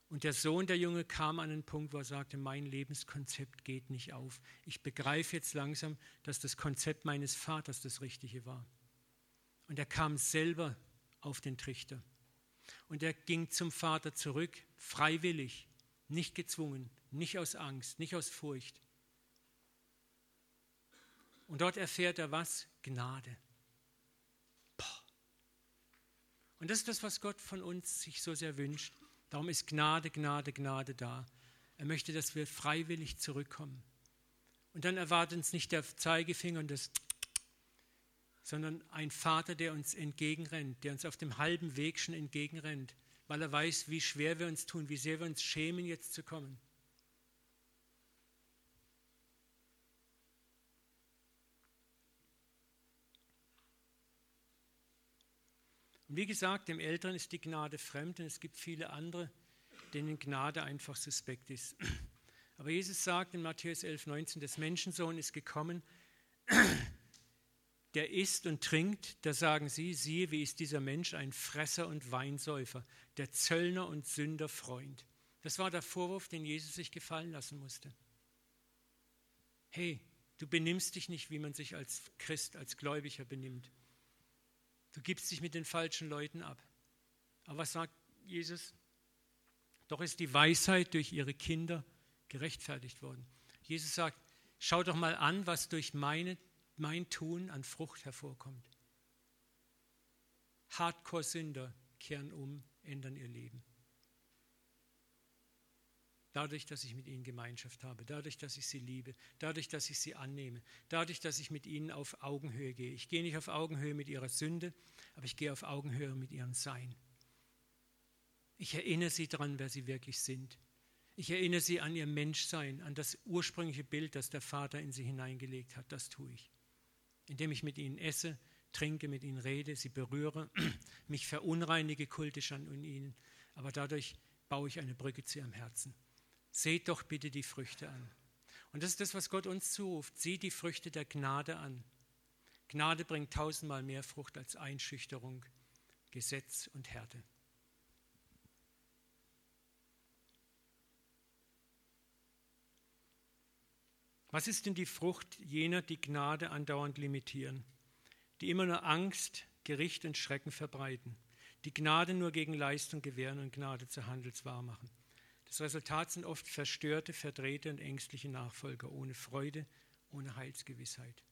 Und der Sohn, der Junge, kam an einen Punkt, wo er sagte, mein Lebenskonzept geht nicht auf. Ich begreife jetzt langsam, dass das Konzept meines Vaters das Richtige war. Und er kam selber auf den Trichter. Und er ging zum Vater zurück, freiwillig, nicht gezwungen, nicht aus Angst, nicht aus Furcht. Und dort erfährt er was? Gnade. Boah. Und das ist das, was Gott von uns sich so sehr wünscht Darum ist Gnade, Gnade, Gnade da. Er möchte, dass wir freiwillig zurückkommen. Und dann erwartet uns nicht der Zeigefinger und das, sondern ein Vater, der uns entgegenrennt, der uns auf dem halben Weg schon entgegenrennt, weil er weiß, wie schwer wir uns tun, wie sehr wir uns schämen, jetzt zu kommen. Und wie gesagt, dem Älteren ist die Gnade fremd und es gibt viele andere, denen Gnade einfach suspekt ist. Aber Jesus sagt in Matthäus 11, 19, des Menschensohn ist gekommen, der isst und trinkt, da sagen sie, siehe, wie ist dieser Mensch ein Fresser und Weinsäufer, der Zöllner und Sünder Freund. Das war der Vorwurf, den Jesus sich gefallen lassen musste. Hey, du benimmst dich nicht, wie man sich als Christ, als Gläubiger benimmt. Du gibst dich mit den falschen Leuten ab. Aber was sagt Jesus? Doch ist die Weisheit durch ihre Kinder gerechtfertigt worden. Jesus sagt, schau doch mal an, was durch meine, mein Tun an Frucht hervorkommt. Hardcore-Sünder kehren um, ändern ihr Leben. Dadurch, dass ich mit ihnen Gemeinschaft habe, dadurch, dass ich sie liebe, dadurch, dass ich sie annehme, dadurch, dass ich mit ihnen auf Augenhöhe gehe. Ich gehe nicht auf Augenhöhe mit ihrer Sünde, aber ich gehe auf Augenhöhe mit ihrem Sein. Ich erinnere sie daran, wer sie wirklich sind. Ich erinnere sie an ihr Menschsein, an das ursprüngliche Bild, das der Vater in sie hineingelegt hat. Das tue ich. Indem ich mit ihnen esse, trinke, mit ihnen rede, sie berühre, mich verunreinige kultisch an ihnen, aber dadurch baue ich eine Brücke zu ihrem Herzen. Seht doch bitte die Früchte an. Und das ist das, was Gott uns zuruft. Seht die Früchte der Gnade an. Gnade bringt tausendmal mehr Frucht als Einschüchterung, Gesetz und Härte. Was ist denn die Frucht jener, die Gnade andauernd limitieren, die immer nur Angst, Gericht und Schrecken verbreiten, die Gnade nur gegen Leistung gewähren und Gnade zur Handelswahr machen? Das Resultat sind oft verstörte, verdrehte und ängstliche Nachfolger ohne Freude, ohne Heilsgewissheit.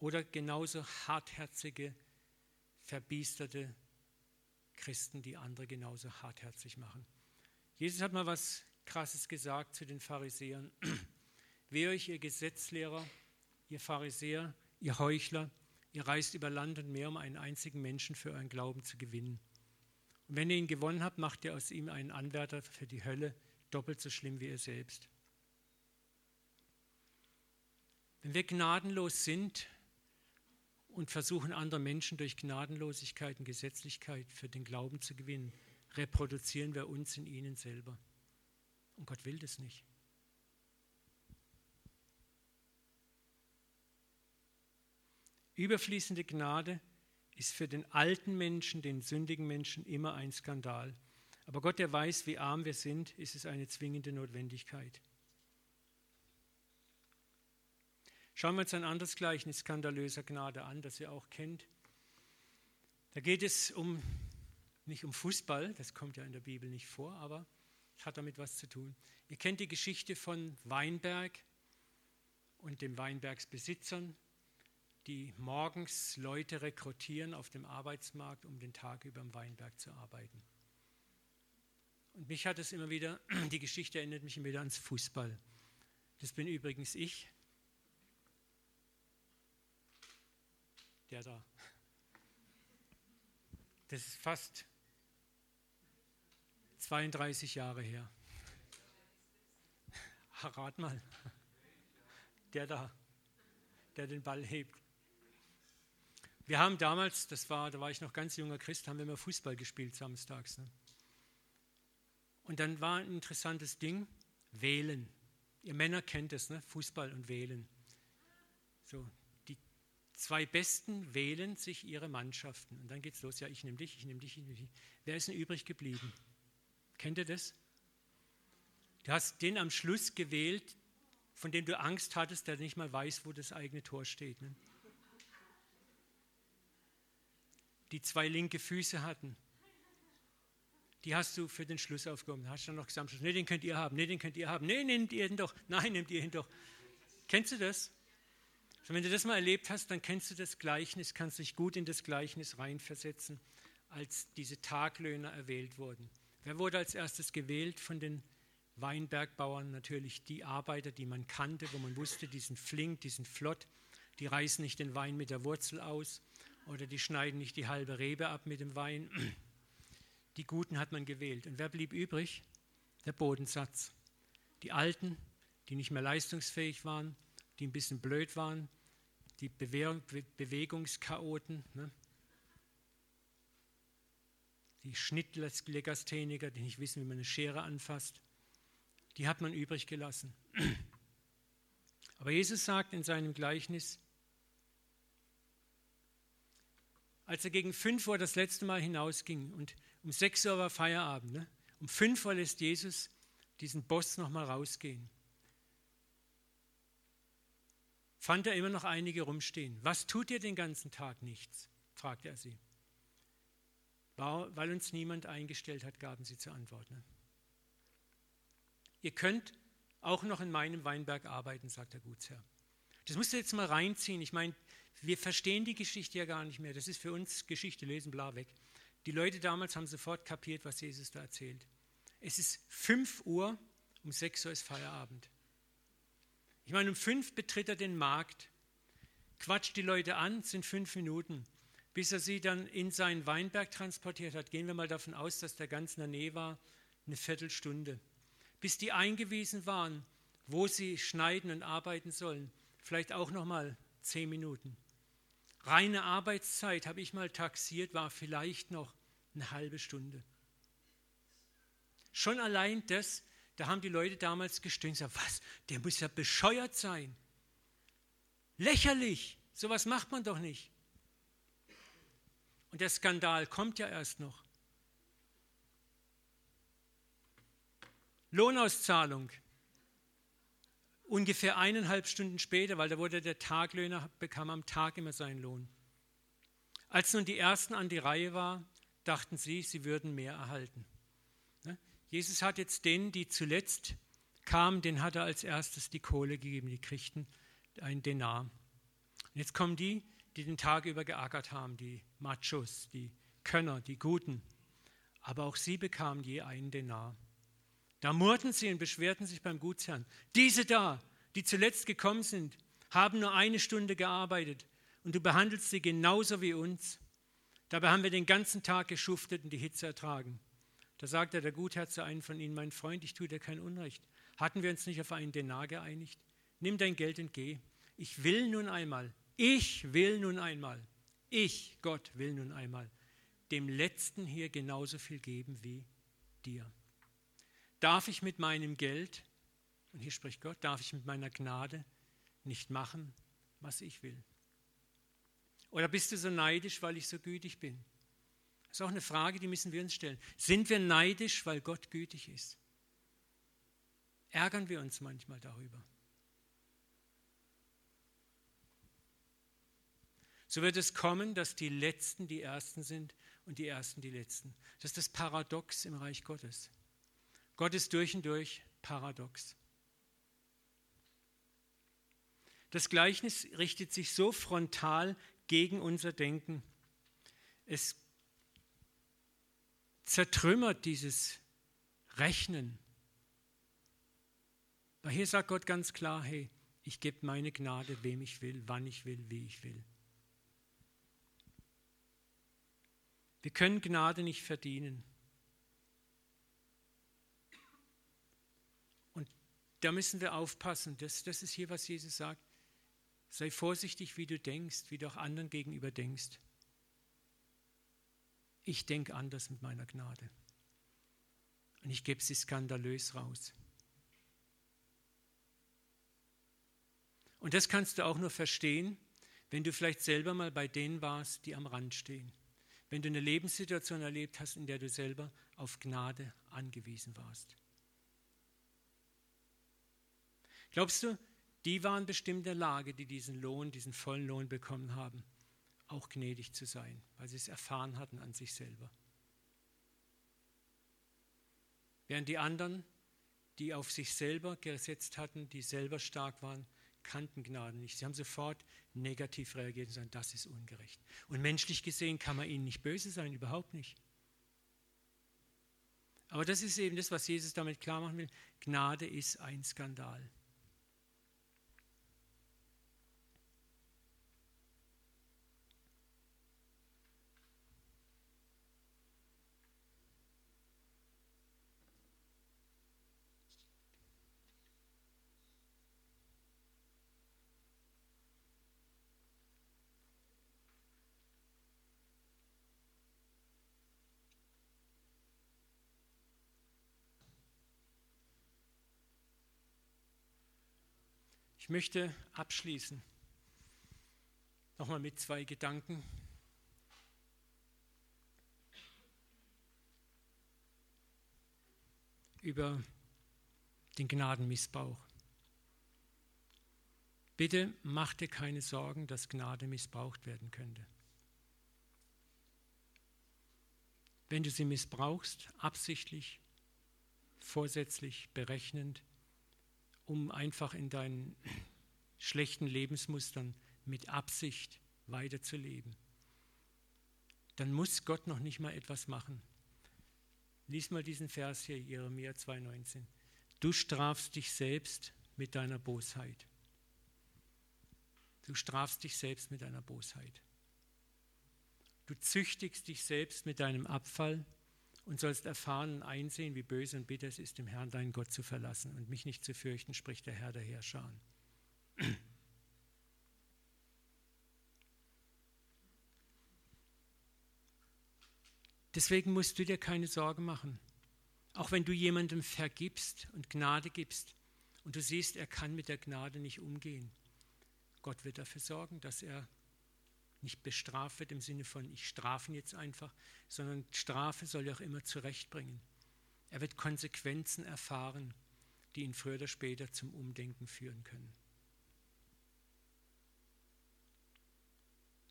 Oder genauso hartherzige, verbiesterte Christen, die andere genauso hartherzig machen. Jesus hat mal was Krasses gesagt zu den Pharisäern. Wehe euch, ihr Gesetzlehrer, ihr Pharisäer, ihr Heuchler, ihr reist über Land und Meer, um einen einzigen Menschen für euren Glauben zu gewinnen. Und wenn ihr ihn gewonnen habt, macht ihr aus ihm einen Anwärter für die Hölle, doppelt so schlimm wie ihr selbst. Wenn wir gnadenlos sind und versuchen, andere Menschen durch Gnadenlosigkeit und Gesetzlichkeit für den Glauben zu gewinnen, reproduzieren wir uns in ihnen selber. Und Gott will das nicht. Überfließende Gnade ist für den alten Menschen, den sündigen Menschen immer ein Skandal. Aber Gott, der weiß, wie arm wir sind, ist es eine zwingende Notwendigkeit. Schauen wir uns ein anderes Gleichnis skandalöser Gnade an, das ihr auch kennt. Da geht es um, nicht um Fußball, das kommt ja in der Bibel nicht vor, aber es hat damit was zu tun. Ihr kennt die Geschichte von Weinberg und dem Weinbergsbesitzern die morgens Leute rekrutieren auf dem Arbeitsmarkt, um den Tag über im Weinberg zu arbeiten. Und mich hat es immer wieder, die Geschichte erinnert mich immer wieder ans Fußball. Das bin übrigens ich. Der da. Das ist fast 32 Jahre her. Rat mal. Der da, der den Ball hebt. Wir haben damals, das war, da war ich noch ganz junger Christ, haben wir immer Fußball gespielt samstags. Ne? Und dann war ein interessantes Ding, wählen. Ihr Männer kennt es, ne? Fußball und wählen. So, die zwei Besten wählen sich ihre Mannschaften. Und dann geht es los, ja, ich nehme dich, ich nehme dich, ich nehme dich. Wer ist denn übrig geblieben? Kennt ihr das? Du hast den am Schluss gewählt, von dem du Angst hattest, der nicht mal weiß, wo das eigene Tor steht. Ne? Die zwei linke Füße hatten. Die hast du für den Schluss aufgehoben. Hast du noch gesagt, nee, den könnt ihr haben, nee, den könnt ihr haben, nee, nehmt ihr ihn doch, nein, nehmt ihr ihn doch. Kennst du das? Also wenn du das mal erlebt hast, dann kennst du das Gleichnis, kannst dich gut in das Gleichnis reinversetzen, als diese Taglöhner erwählt wurden. Wer wurde als erstes gewählt von den Weinbergbauern? Natürlich die Arbeiter, die man kannte, wo man wusste, die sind flink, die sind flott, die reißen nicht den Wein mit der Wurzel aus oder die schneiden nicht die halbe Rebe ab mit dem Wein. Die Guten hat man gewählt. Und wer blieb übrig? Der Bodensatz. Die Alten, die nicht mehr leistungsfähig waren, die ein bisschen blöd waren, die Bewegungschaoten, ne? die Schnittlegastheniker, die nicht wissen, wie man eine Schere anfasst, die hat man übrig gelassen. Aber Jesus sagt in seinem Gleichnis, als er gegen 5 Uhr das letzte Mal hinausging und um 6 Uhr war Feierabend, ne? um 5 Uhr lässt Jesus diesen Boss nochmal rausgehen. Fand er immer noch einige rumstehen. Was tut ihr den ganzen Tag? Nichts, fragte er sie. Weil uns niemand eingestellt hat, gaben sie zur Antwort. Ne? Ihr könnt auch noch in meinem Weinberg arbeiten, sagt der Gutsherr. Das musst du jetzt mal reinziehen. Ich meine, wir verstehen die Geschichte ja gar nicht mehr. Das ist für uns Geschichte lesen, bla weg. Die Leute damals haben sofort kapiert, was Jesus da erzählt. Es ist 5 Uhr, um 6 Uhr ist Feierabend. Ich meine, um 5 betritt er den Markt, quatscht die Leute an, sind fünf Minuten. Bis er sie dann in seinen Weinberg transportiert hat, gehen wir mal davon aus, dass der ganz in der Nähe war, eine Viertelstunde. Bis die eingewiesen waren, wo sie schneiden und arbeiten sollen, vielleicht auch noch mal zehn Minuten. Reine Arbeitszeit, habe ich mal taxiert, war vielleicht noch eine halbe Stunde. Schon allein das, da haben die Leute damals gestöhnt, gesagt, was, der muss ja bescheuert sein. Lächerlich, sowas macht man doch nicht. Und der Skandal kommt ja erst noch. Lohnauszahlung ungefähr eineinhalb Stunden später, weil da wurde der Taglöhner, bekam am Tag immer seinen Lohn. Als nun die Ersten an die Reihe war, dachten sie, sie würden mehr erhalten. Ne? Jesus hat jetzt denen, die zuletzt kamen, den hat er als erstes die Kohle gegeben, die kriegten einen Denar. Und jetzt kommen die, die den Tag über geackert haben, die Machos, die Könner, die Guten. Aber auch sie bekamen je einen Denar. Da murrten sie und beschwerten sich beim Gutsherrn. Diese da, die zuletzt gekommen sind, haben nur eine Stunde gearbeitet und du behandelst sie genauso wie uns. Dabei haben wir den ganzen Tag geschuftet und die Hitze ertragen. Da sagte der Gutsherr zu einem von ihnen, mein Freund, ich tue dir kein Unrecht. Hatten wir uns nicht auf einen Denar geeinigt? Nimm dein Geld und geh. Ich will nun einmal, ich will nun einmal, ich, Gott, will nun einmal dem Letzten hier genauso viel geben wie dir. Darf ich mit meinem Geld, und hier spricht Gott, darf ich mit meiner Gnade nicht machen, was ich will? Oder bist du so neidisch, weil ich so gütig bin? Das ist auch eine Frage, die müssen wir uns stellen. Sind wir neidisch, weil Gott gütig ist? Ärgern wir uns manchmal darüber? So wird es kommen, dass die Letzten die Ersten sind und die Ersten die Letzten. Das ist das Paradox im Reich Gottes. Gott ist durch und durch paradox. Das Gleichnis richtet sich so frontal gegen unser Denken. Es zertrümmert dieses Rechnen. Weil hier sagt Gott ganz klar, hey, ich gebe meine Gnade, wem ich will, wann ich will, wie ich will. Wir können Gnade nicht verdienen. Da müssen wir aufpassen. Das, das ist hier, was Jesus sagt. Sei vorsichtig, wie du denkst, wie du auch anderen gegenüber denkst. Ich denke anders mit meiner Gnade. Und ich gebe sie skandalös raus. Und das kannst du auch nur verstehen, wenn du vielleicht selber mal bei denen warst, die am Rand stehen wenn du eine Lebenssituation erlebt hast, in der du selber auf Gnade angewiesen warst. Glaubst du, die waren bestimmt in der Lage, die diesen Lohn, diesen vollen Lohn bekommen haben, auch gnädig zu sein, weil sie es erfahren hatten an sich selber. Während die anderen, die auf sich selber gesetzt hatten, die selber stark waren, kannten Gnade nicht. Sie haben sofort negativ reagiert und sagen, das ist ungerecht. Und menschlich gesehen kann man ihnen nicht böse sein, überhaupt nicht. Aber das ist eben das, was Jesus damit klar machen will. Gnade ist ein Skandal. Ich möchte abschließen nochmal mit zwei Gedanken. über den Gnadenmissbrauch. Bitte mach dir keine Sorgen, dass Gnade missbraucht werden könnte. Wenn du sie missbrauchst, absichtlich, vorsätzlich, berechnend, um einfach in deinen schlechten Lebensmustern mit Absicht weiterzuleben. Dann muss Gott noch nicht mal etwas machen. Lies mal diesen Vers hier, Jeremia 2,19. Du strafst dich selbst mit deiner Bosheit. Du strafst dich selbst mit deiner Bosheit. Du züchtigst dich selbst mit deinem Abfall und sollst erfahren und einsehen, wie böse und bitter es ist, dem Herrn deinen Gott zu verlassen und mich nicht zu fürchten, spricht der Herr der Herrscher. Deswegen musst du dir keine Sorgen machen. Auch wenn du jemandem vergibst und Gnade gibst und du siehst, er kann mit der Gnade nicht umgehen. Gott wird dafür sorgen, dass er nicht bestraft im Sinne von, ich strafe ihn jetzt einfach, sondern Strafe soll ja auch immer zurechtbringen. Er wird Konsequenzen erfahren, die ihn früher oder später zum Umdenken führen können.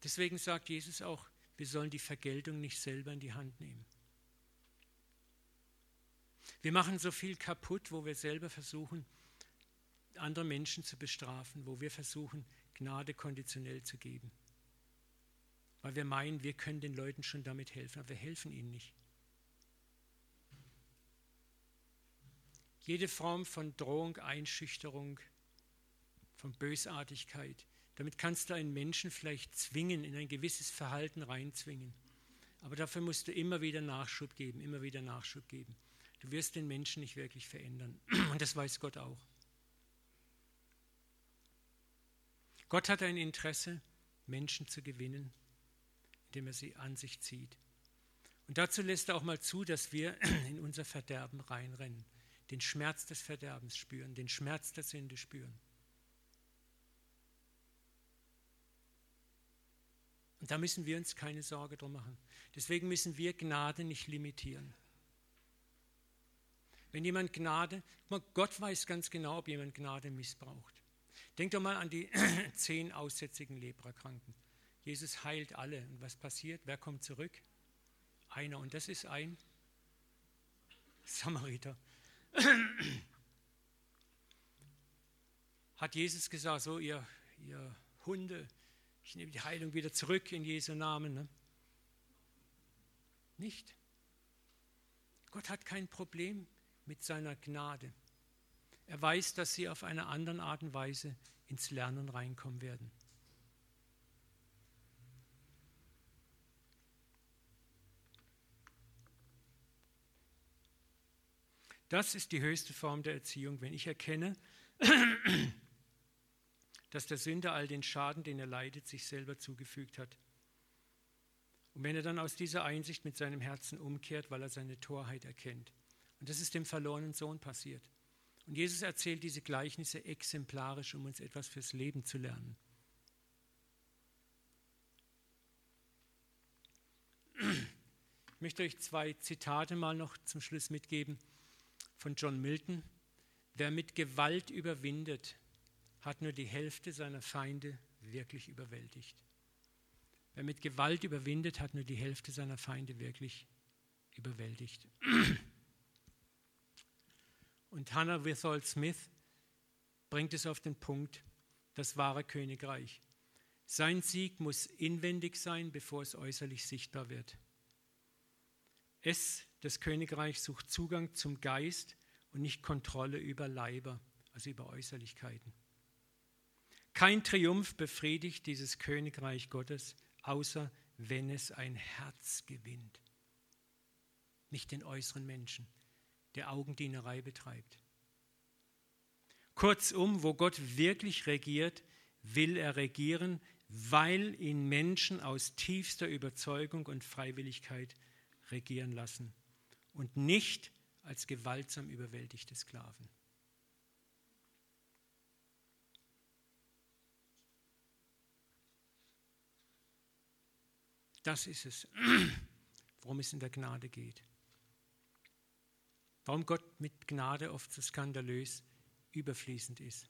Deswegen sagt Jesus auch, wir sollen die Vergeltung nicht selber in die Hand nehmen. Wir machen so viel kaputt, wo wir selber versuchen, andere Menschen zu bestrafen, wo wir versuchen, Gnade konditionell zu geben. Weil wir meinen, wir können den Leuten schon damit helfen, aber wir helfen ihnen nicht. Jede Form von Drohung, Einschüchterung, von Bösartigkeit, damit kannst du einen Menschen vielleicht zwingen, in ein gewisses Verhalten reinzwingen. Aber dafür musst du immer wieder Nachschub geben, immer wieder Nachschub geben. Du wirst den Menschen nicht wirklich verändern. Und das weiß Gott auch. Gott hat ein Interesse, Menschen zu gewinnen, indem er sie an sich zieht. Und dazu lässt er auch mal zu, dass wir in unser Verderben reinrennen, den Schmerz des Verderbens spüren, den Schmerz der Sünde spüren. Und da müssen wir uns keine Sorge drum machen. Deswegen müssen wir Gnade nicht limitieren. Wenn jemand Gnade, Gott weiß ganz genau, ob jemand Gnade missbraucht. Denk doch mal an die zehn aussätzigen Leprakranken. Jesus heilt alle. Und was passiert? Wer kommt zurück? Einer. Und das ist ein Samariter. Hat Jesus gesagt, so ihr, ihr Hunde, ich nehme die Heilung wieder zurück in Jesu Namen. Ne? Nicht. Gott hat kein Problem mit seiner Gnade. Er weiß, dass sie auf eine andere Art und Weise ins Lernen reinkommen werden. Das ist die höchste Form der Erziehung, wenn ich erkenne, dass der Sünder all den Schaden, den er leidet, sich selber zugefügt hat. Und wenn er dann aus dieser Einsicht mit seinem Herzen umkehrt, weil er seine Torheit erkennt. Und das ist dem verlorenen Sohn passiert. Und Jesus erzählt diese Gleichnisse exemplarisch, um uns etwas fürs Leben zu lernen. Ich möchte euch zwei Zitate mal noch zum Schluss mitgeben von John Milton. Wer mit Gewalt überwindet, hat nur die Hälfte seiner Feinde wirklich überwältigt. Wer mit Gewalt überwindet, hat nur die Hälfte seiner Feinde wirklich überwältigt. Und Hannah Withold Smith bringt es auf den Punkt, das wahre Königreich. Sein Sieg muss inwendig sein, bevor es äußerlich sichtbar wird. Es, das Königreich, sucht Zugang zum Geist und nicht Kontrolle über Leiber, also über Äußerlichkeiten. Kein Triumph befriedigt dieses Königreich Gottes, außer wenn es ein Herz gewinnt. Nicht den äußeren Menschen der Augendienerei betreibt. Kurzum, wo Gott wirklich regiert, will er regieren, weil ihn Menschen aus tiefster Überzeugung und Freiwilligkeit regieren lassen und nicht als gewaltsam überwältigte Sklaven. Das ist es, worum es in der Gnade geht. Warum Gott mit Gnade oft so skandalös überfließend ist.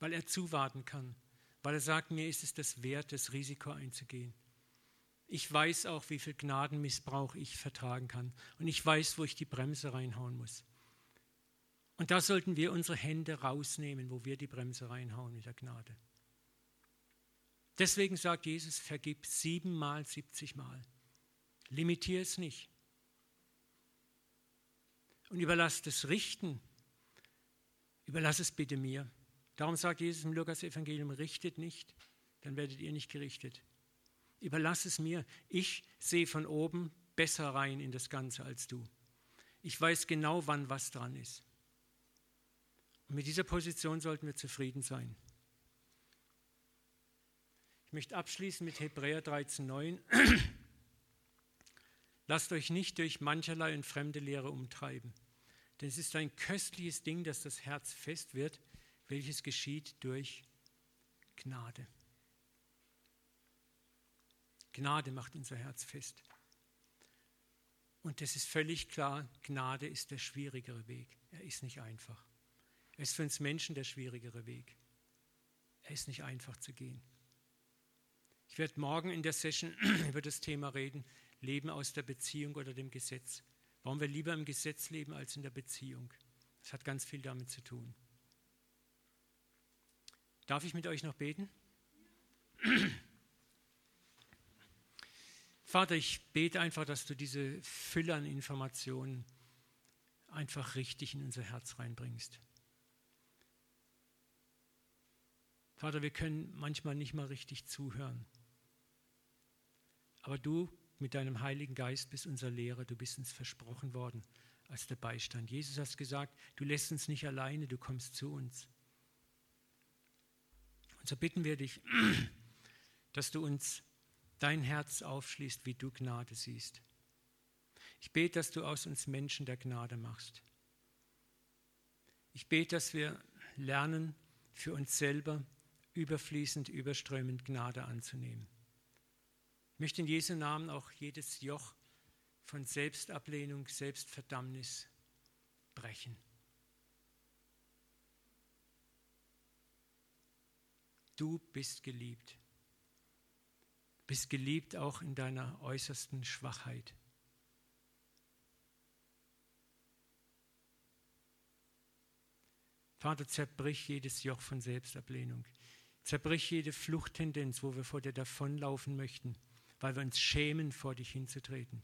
Weil er zuwarten kann. Weil er sagt, mir ist es das wert, das Risiko einzugehen. Ich weiß auch, wie viel Gnadenmissbrauch ich vertragen kann. Und ich weiß, wo ich die Bremse reinhauen muss. Und da sollten wir unsere Hände rausnehmen, wo wir die Bremse reinhauen mit der Gnade. Deswegen sagt Jesus, vergib siebenmal, siebzigmal. Limitier es nicht und überlass das Richten. Überlass es bitte mir. Darum sagt Jesus im Lukas-Evangelium: richtet nicht, dann werdet ihr nicht gerichtet. Überlass es mir. Ich sehe von oben besser rein in das Ganze als du. Ich weiß genau, wann was dran ist. Und mit dieser Position sollten wir zufrieden sein. Ich möchte abschließen mit Hebräer 13,9. Lasst euch nicht durch mancherlei und fremde Lehre umtreiben denn es ist ein köstliches Ding, dass das Herz fest wird, welches geschieht durch Gnade. Gnade macht unser Herz fest. Und es ist völlig klar, Gnade ist der schwierigere Weg. Er ist nicht einfach. Er ist für uns Menschen der schwierigere Weg. Er ist nicht einfach zu gehen. Ich werde morgen in der Session über das Thema reden, Leben aus der Beziehung oder dem Gesetz. Warum wir lieber im Gesetz leben als in der Beziehung. Das hat ganz viel damit zu tun. Darf ich mit euch noch beten? Vater, ich bete einfach, dass du diese Fülle an Informationen einfach richtig in unser Herz reinbringst. Vater, wir können manchmal nicht mal richtig zuhören. Aber du mit deinem Heiligen Geist bist unser Lehrer, du bist uns versprochen worden als der Beistand. Jesus hat gesagt, du lässt uns nicht alleine, du kommst zu uns. Und so bitten wir dich, dass du uns dein Herz aufschließt, wie du Gnade siehst. Ich bete, dass du aus uns Menschen der Gnade machst. Ich bete, dass wir lernen, für uns selber überfließend, überströmend Gnade anzunehmen. Ich möchte in Jesu Namen auch jedes Joch von Selbstablehnung, Selbstverdammnis brechen. Du bist geliebt. Bist geliebt auch in deiner äußersten Schwachheit. Vater, zerbrich jedes Joch von Selbstablehnung. Zerbrich jede Fluchttendenz, wo wir vor dir davonlaufen möchten, weil wir uns schämen, vor dich hinzutreten.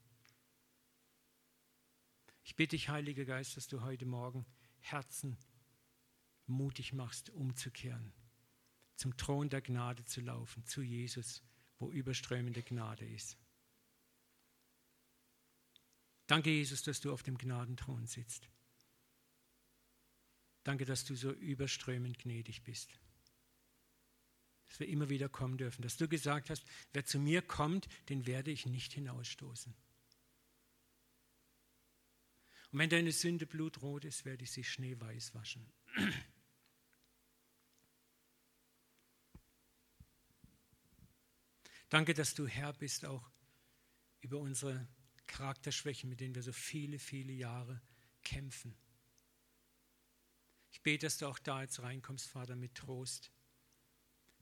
Ich bitte dich, Heiliger Geist, dass du heute Morgen Herzen mutig machst, umzukehren zum Thron der Gnade zu laufen, zu Jesus, wo überströmende Gnade ist. Danke, Jesus, dass du auf dem Gnadenthron sitzt. Danke, dass du so überströmend gnädig bist. Dass wir immer wieder kommen dürfen. Dass du gesagt hast, wer zu mir kommt, den werde ich nicht hinausstoßen. Und wenn deine Sünde blutrot ist, werde ich sie schneeweiß waschen. Danke, dass du Herr bist auch über unsere Charakterschwächen, mit denen wir so viele, viele Jahre kämpfen. Ich bete, dass du auch da jetzt reinkommst, Vater, mit Trost.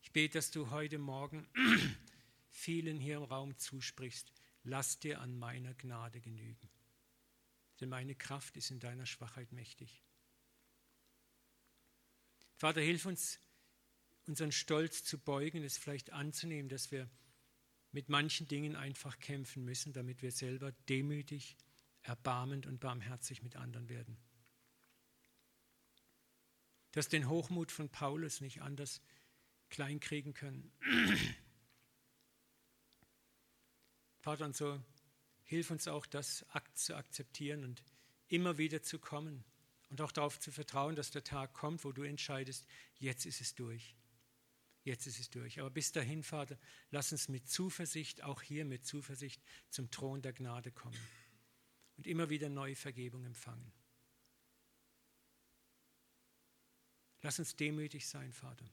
Ich bete, dass du heute Morgen vielen hier im Raum zusprichst, lass dir an meiner Gnade genügen. Denn meine Kraft ist in deiner Schwachheit mächtig. Vater, hilf uns, unseren Stolz zu beugen, es vielleicht anzunehmen, dass wir mit manchen Dingen einfach kämpfen müssen, damit wir selber demütig, erbarmend und barmherzig mit anderen werden. Dass den Hochmut von Paulus nicht anders kleinkriegen können. Vater, und so hilf uns auch, das zu akzeptieren und immer wieder zu kommen und auch darauf zu vertrauen, dass der Tag kommt, wo du entscheidest, jetzt ist es durch. Jetzt ist es durch. Aber bis dahin, Vater, lass uns mit Zuversicht, auch hier mit Zuversicht, zum Thron der Gnade kommen und immer wieder neue Vergebung empfangen. Lass uns demütig sein, Vater.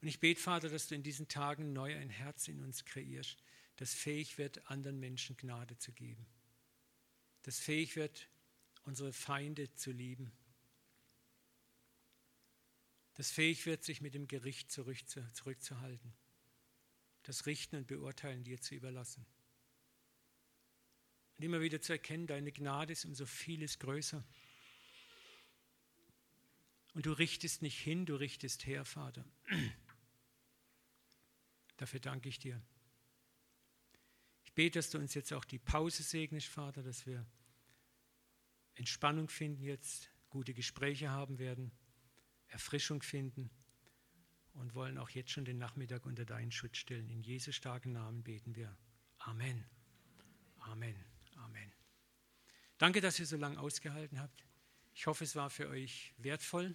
Und ich bete, Vater, dass du in diesen Tagen neu ein Herz in uns kreierst, das fähig wird, anderen Menschen Gnade zu geben. Das fähig wird, unsere Feinde zu lieben das fähig wird, sich mit dem Gericht zurückzuhalten, das Richten und Beurteilen dir zu überlassen. Und immer wieder zu erkennen, deine Gnade ist um so vieles größer. Und du richtest nicht hin, du richtest her, Vater. Dafür danke ich dir. Ich bete, dass du uns jetzt auch die Pause segnest, Vater, dass wir Entspannung finden jetzt, gute Gespräche haben werden. Erfrischung finden und wollen auch jetzt schon den Nachmittag unter deinen Schutz stellen. In Jesu starken Namen beten wir. Amen. Amen. Amen. Danke, dass ihr so lange ausgehalten habt. Ich hoffe, es war für euch wertvoll.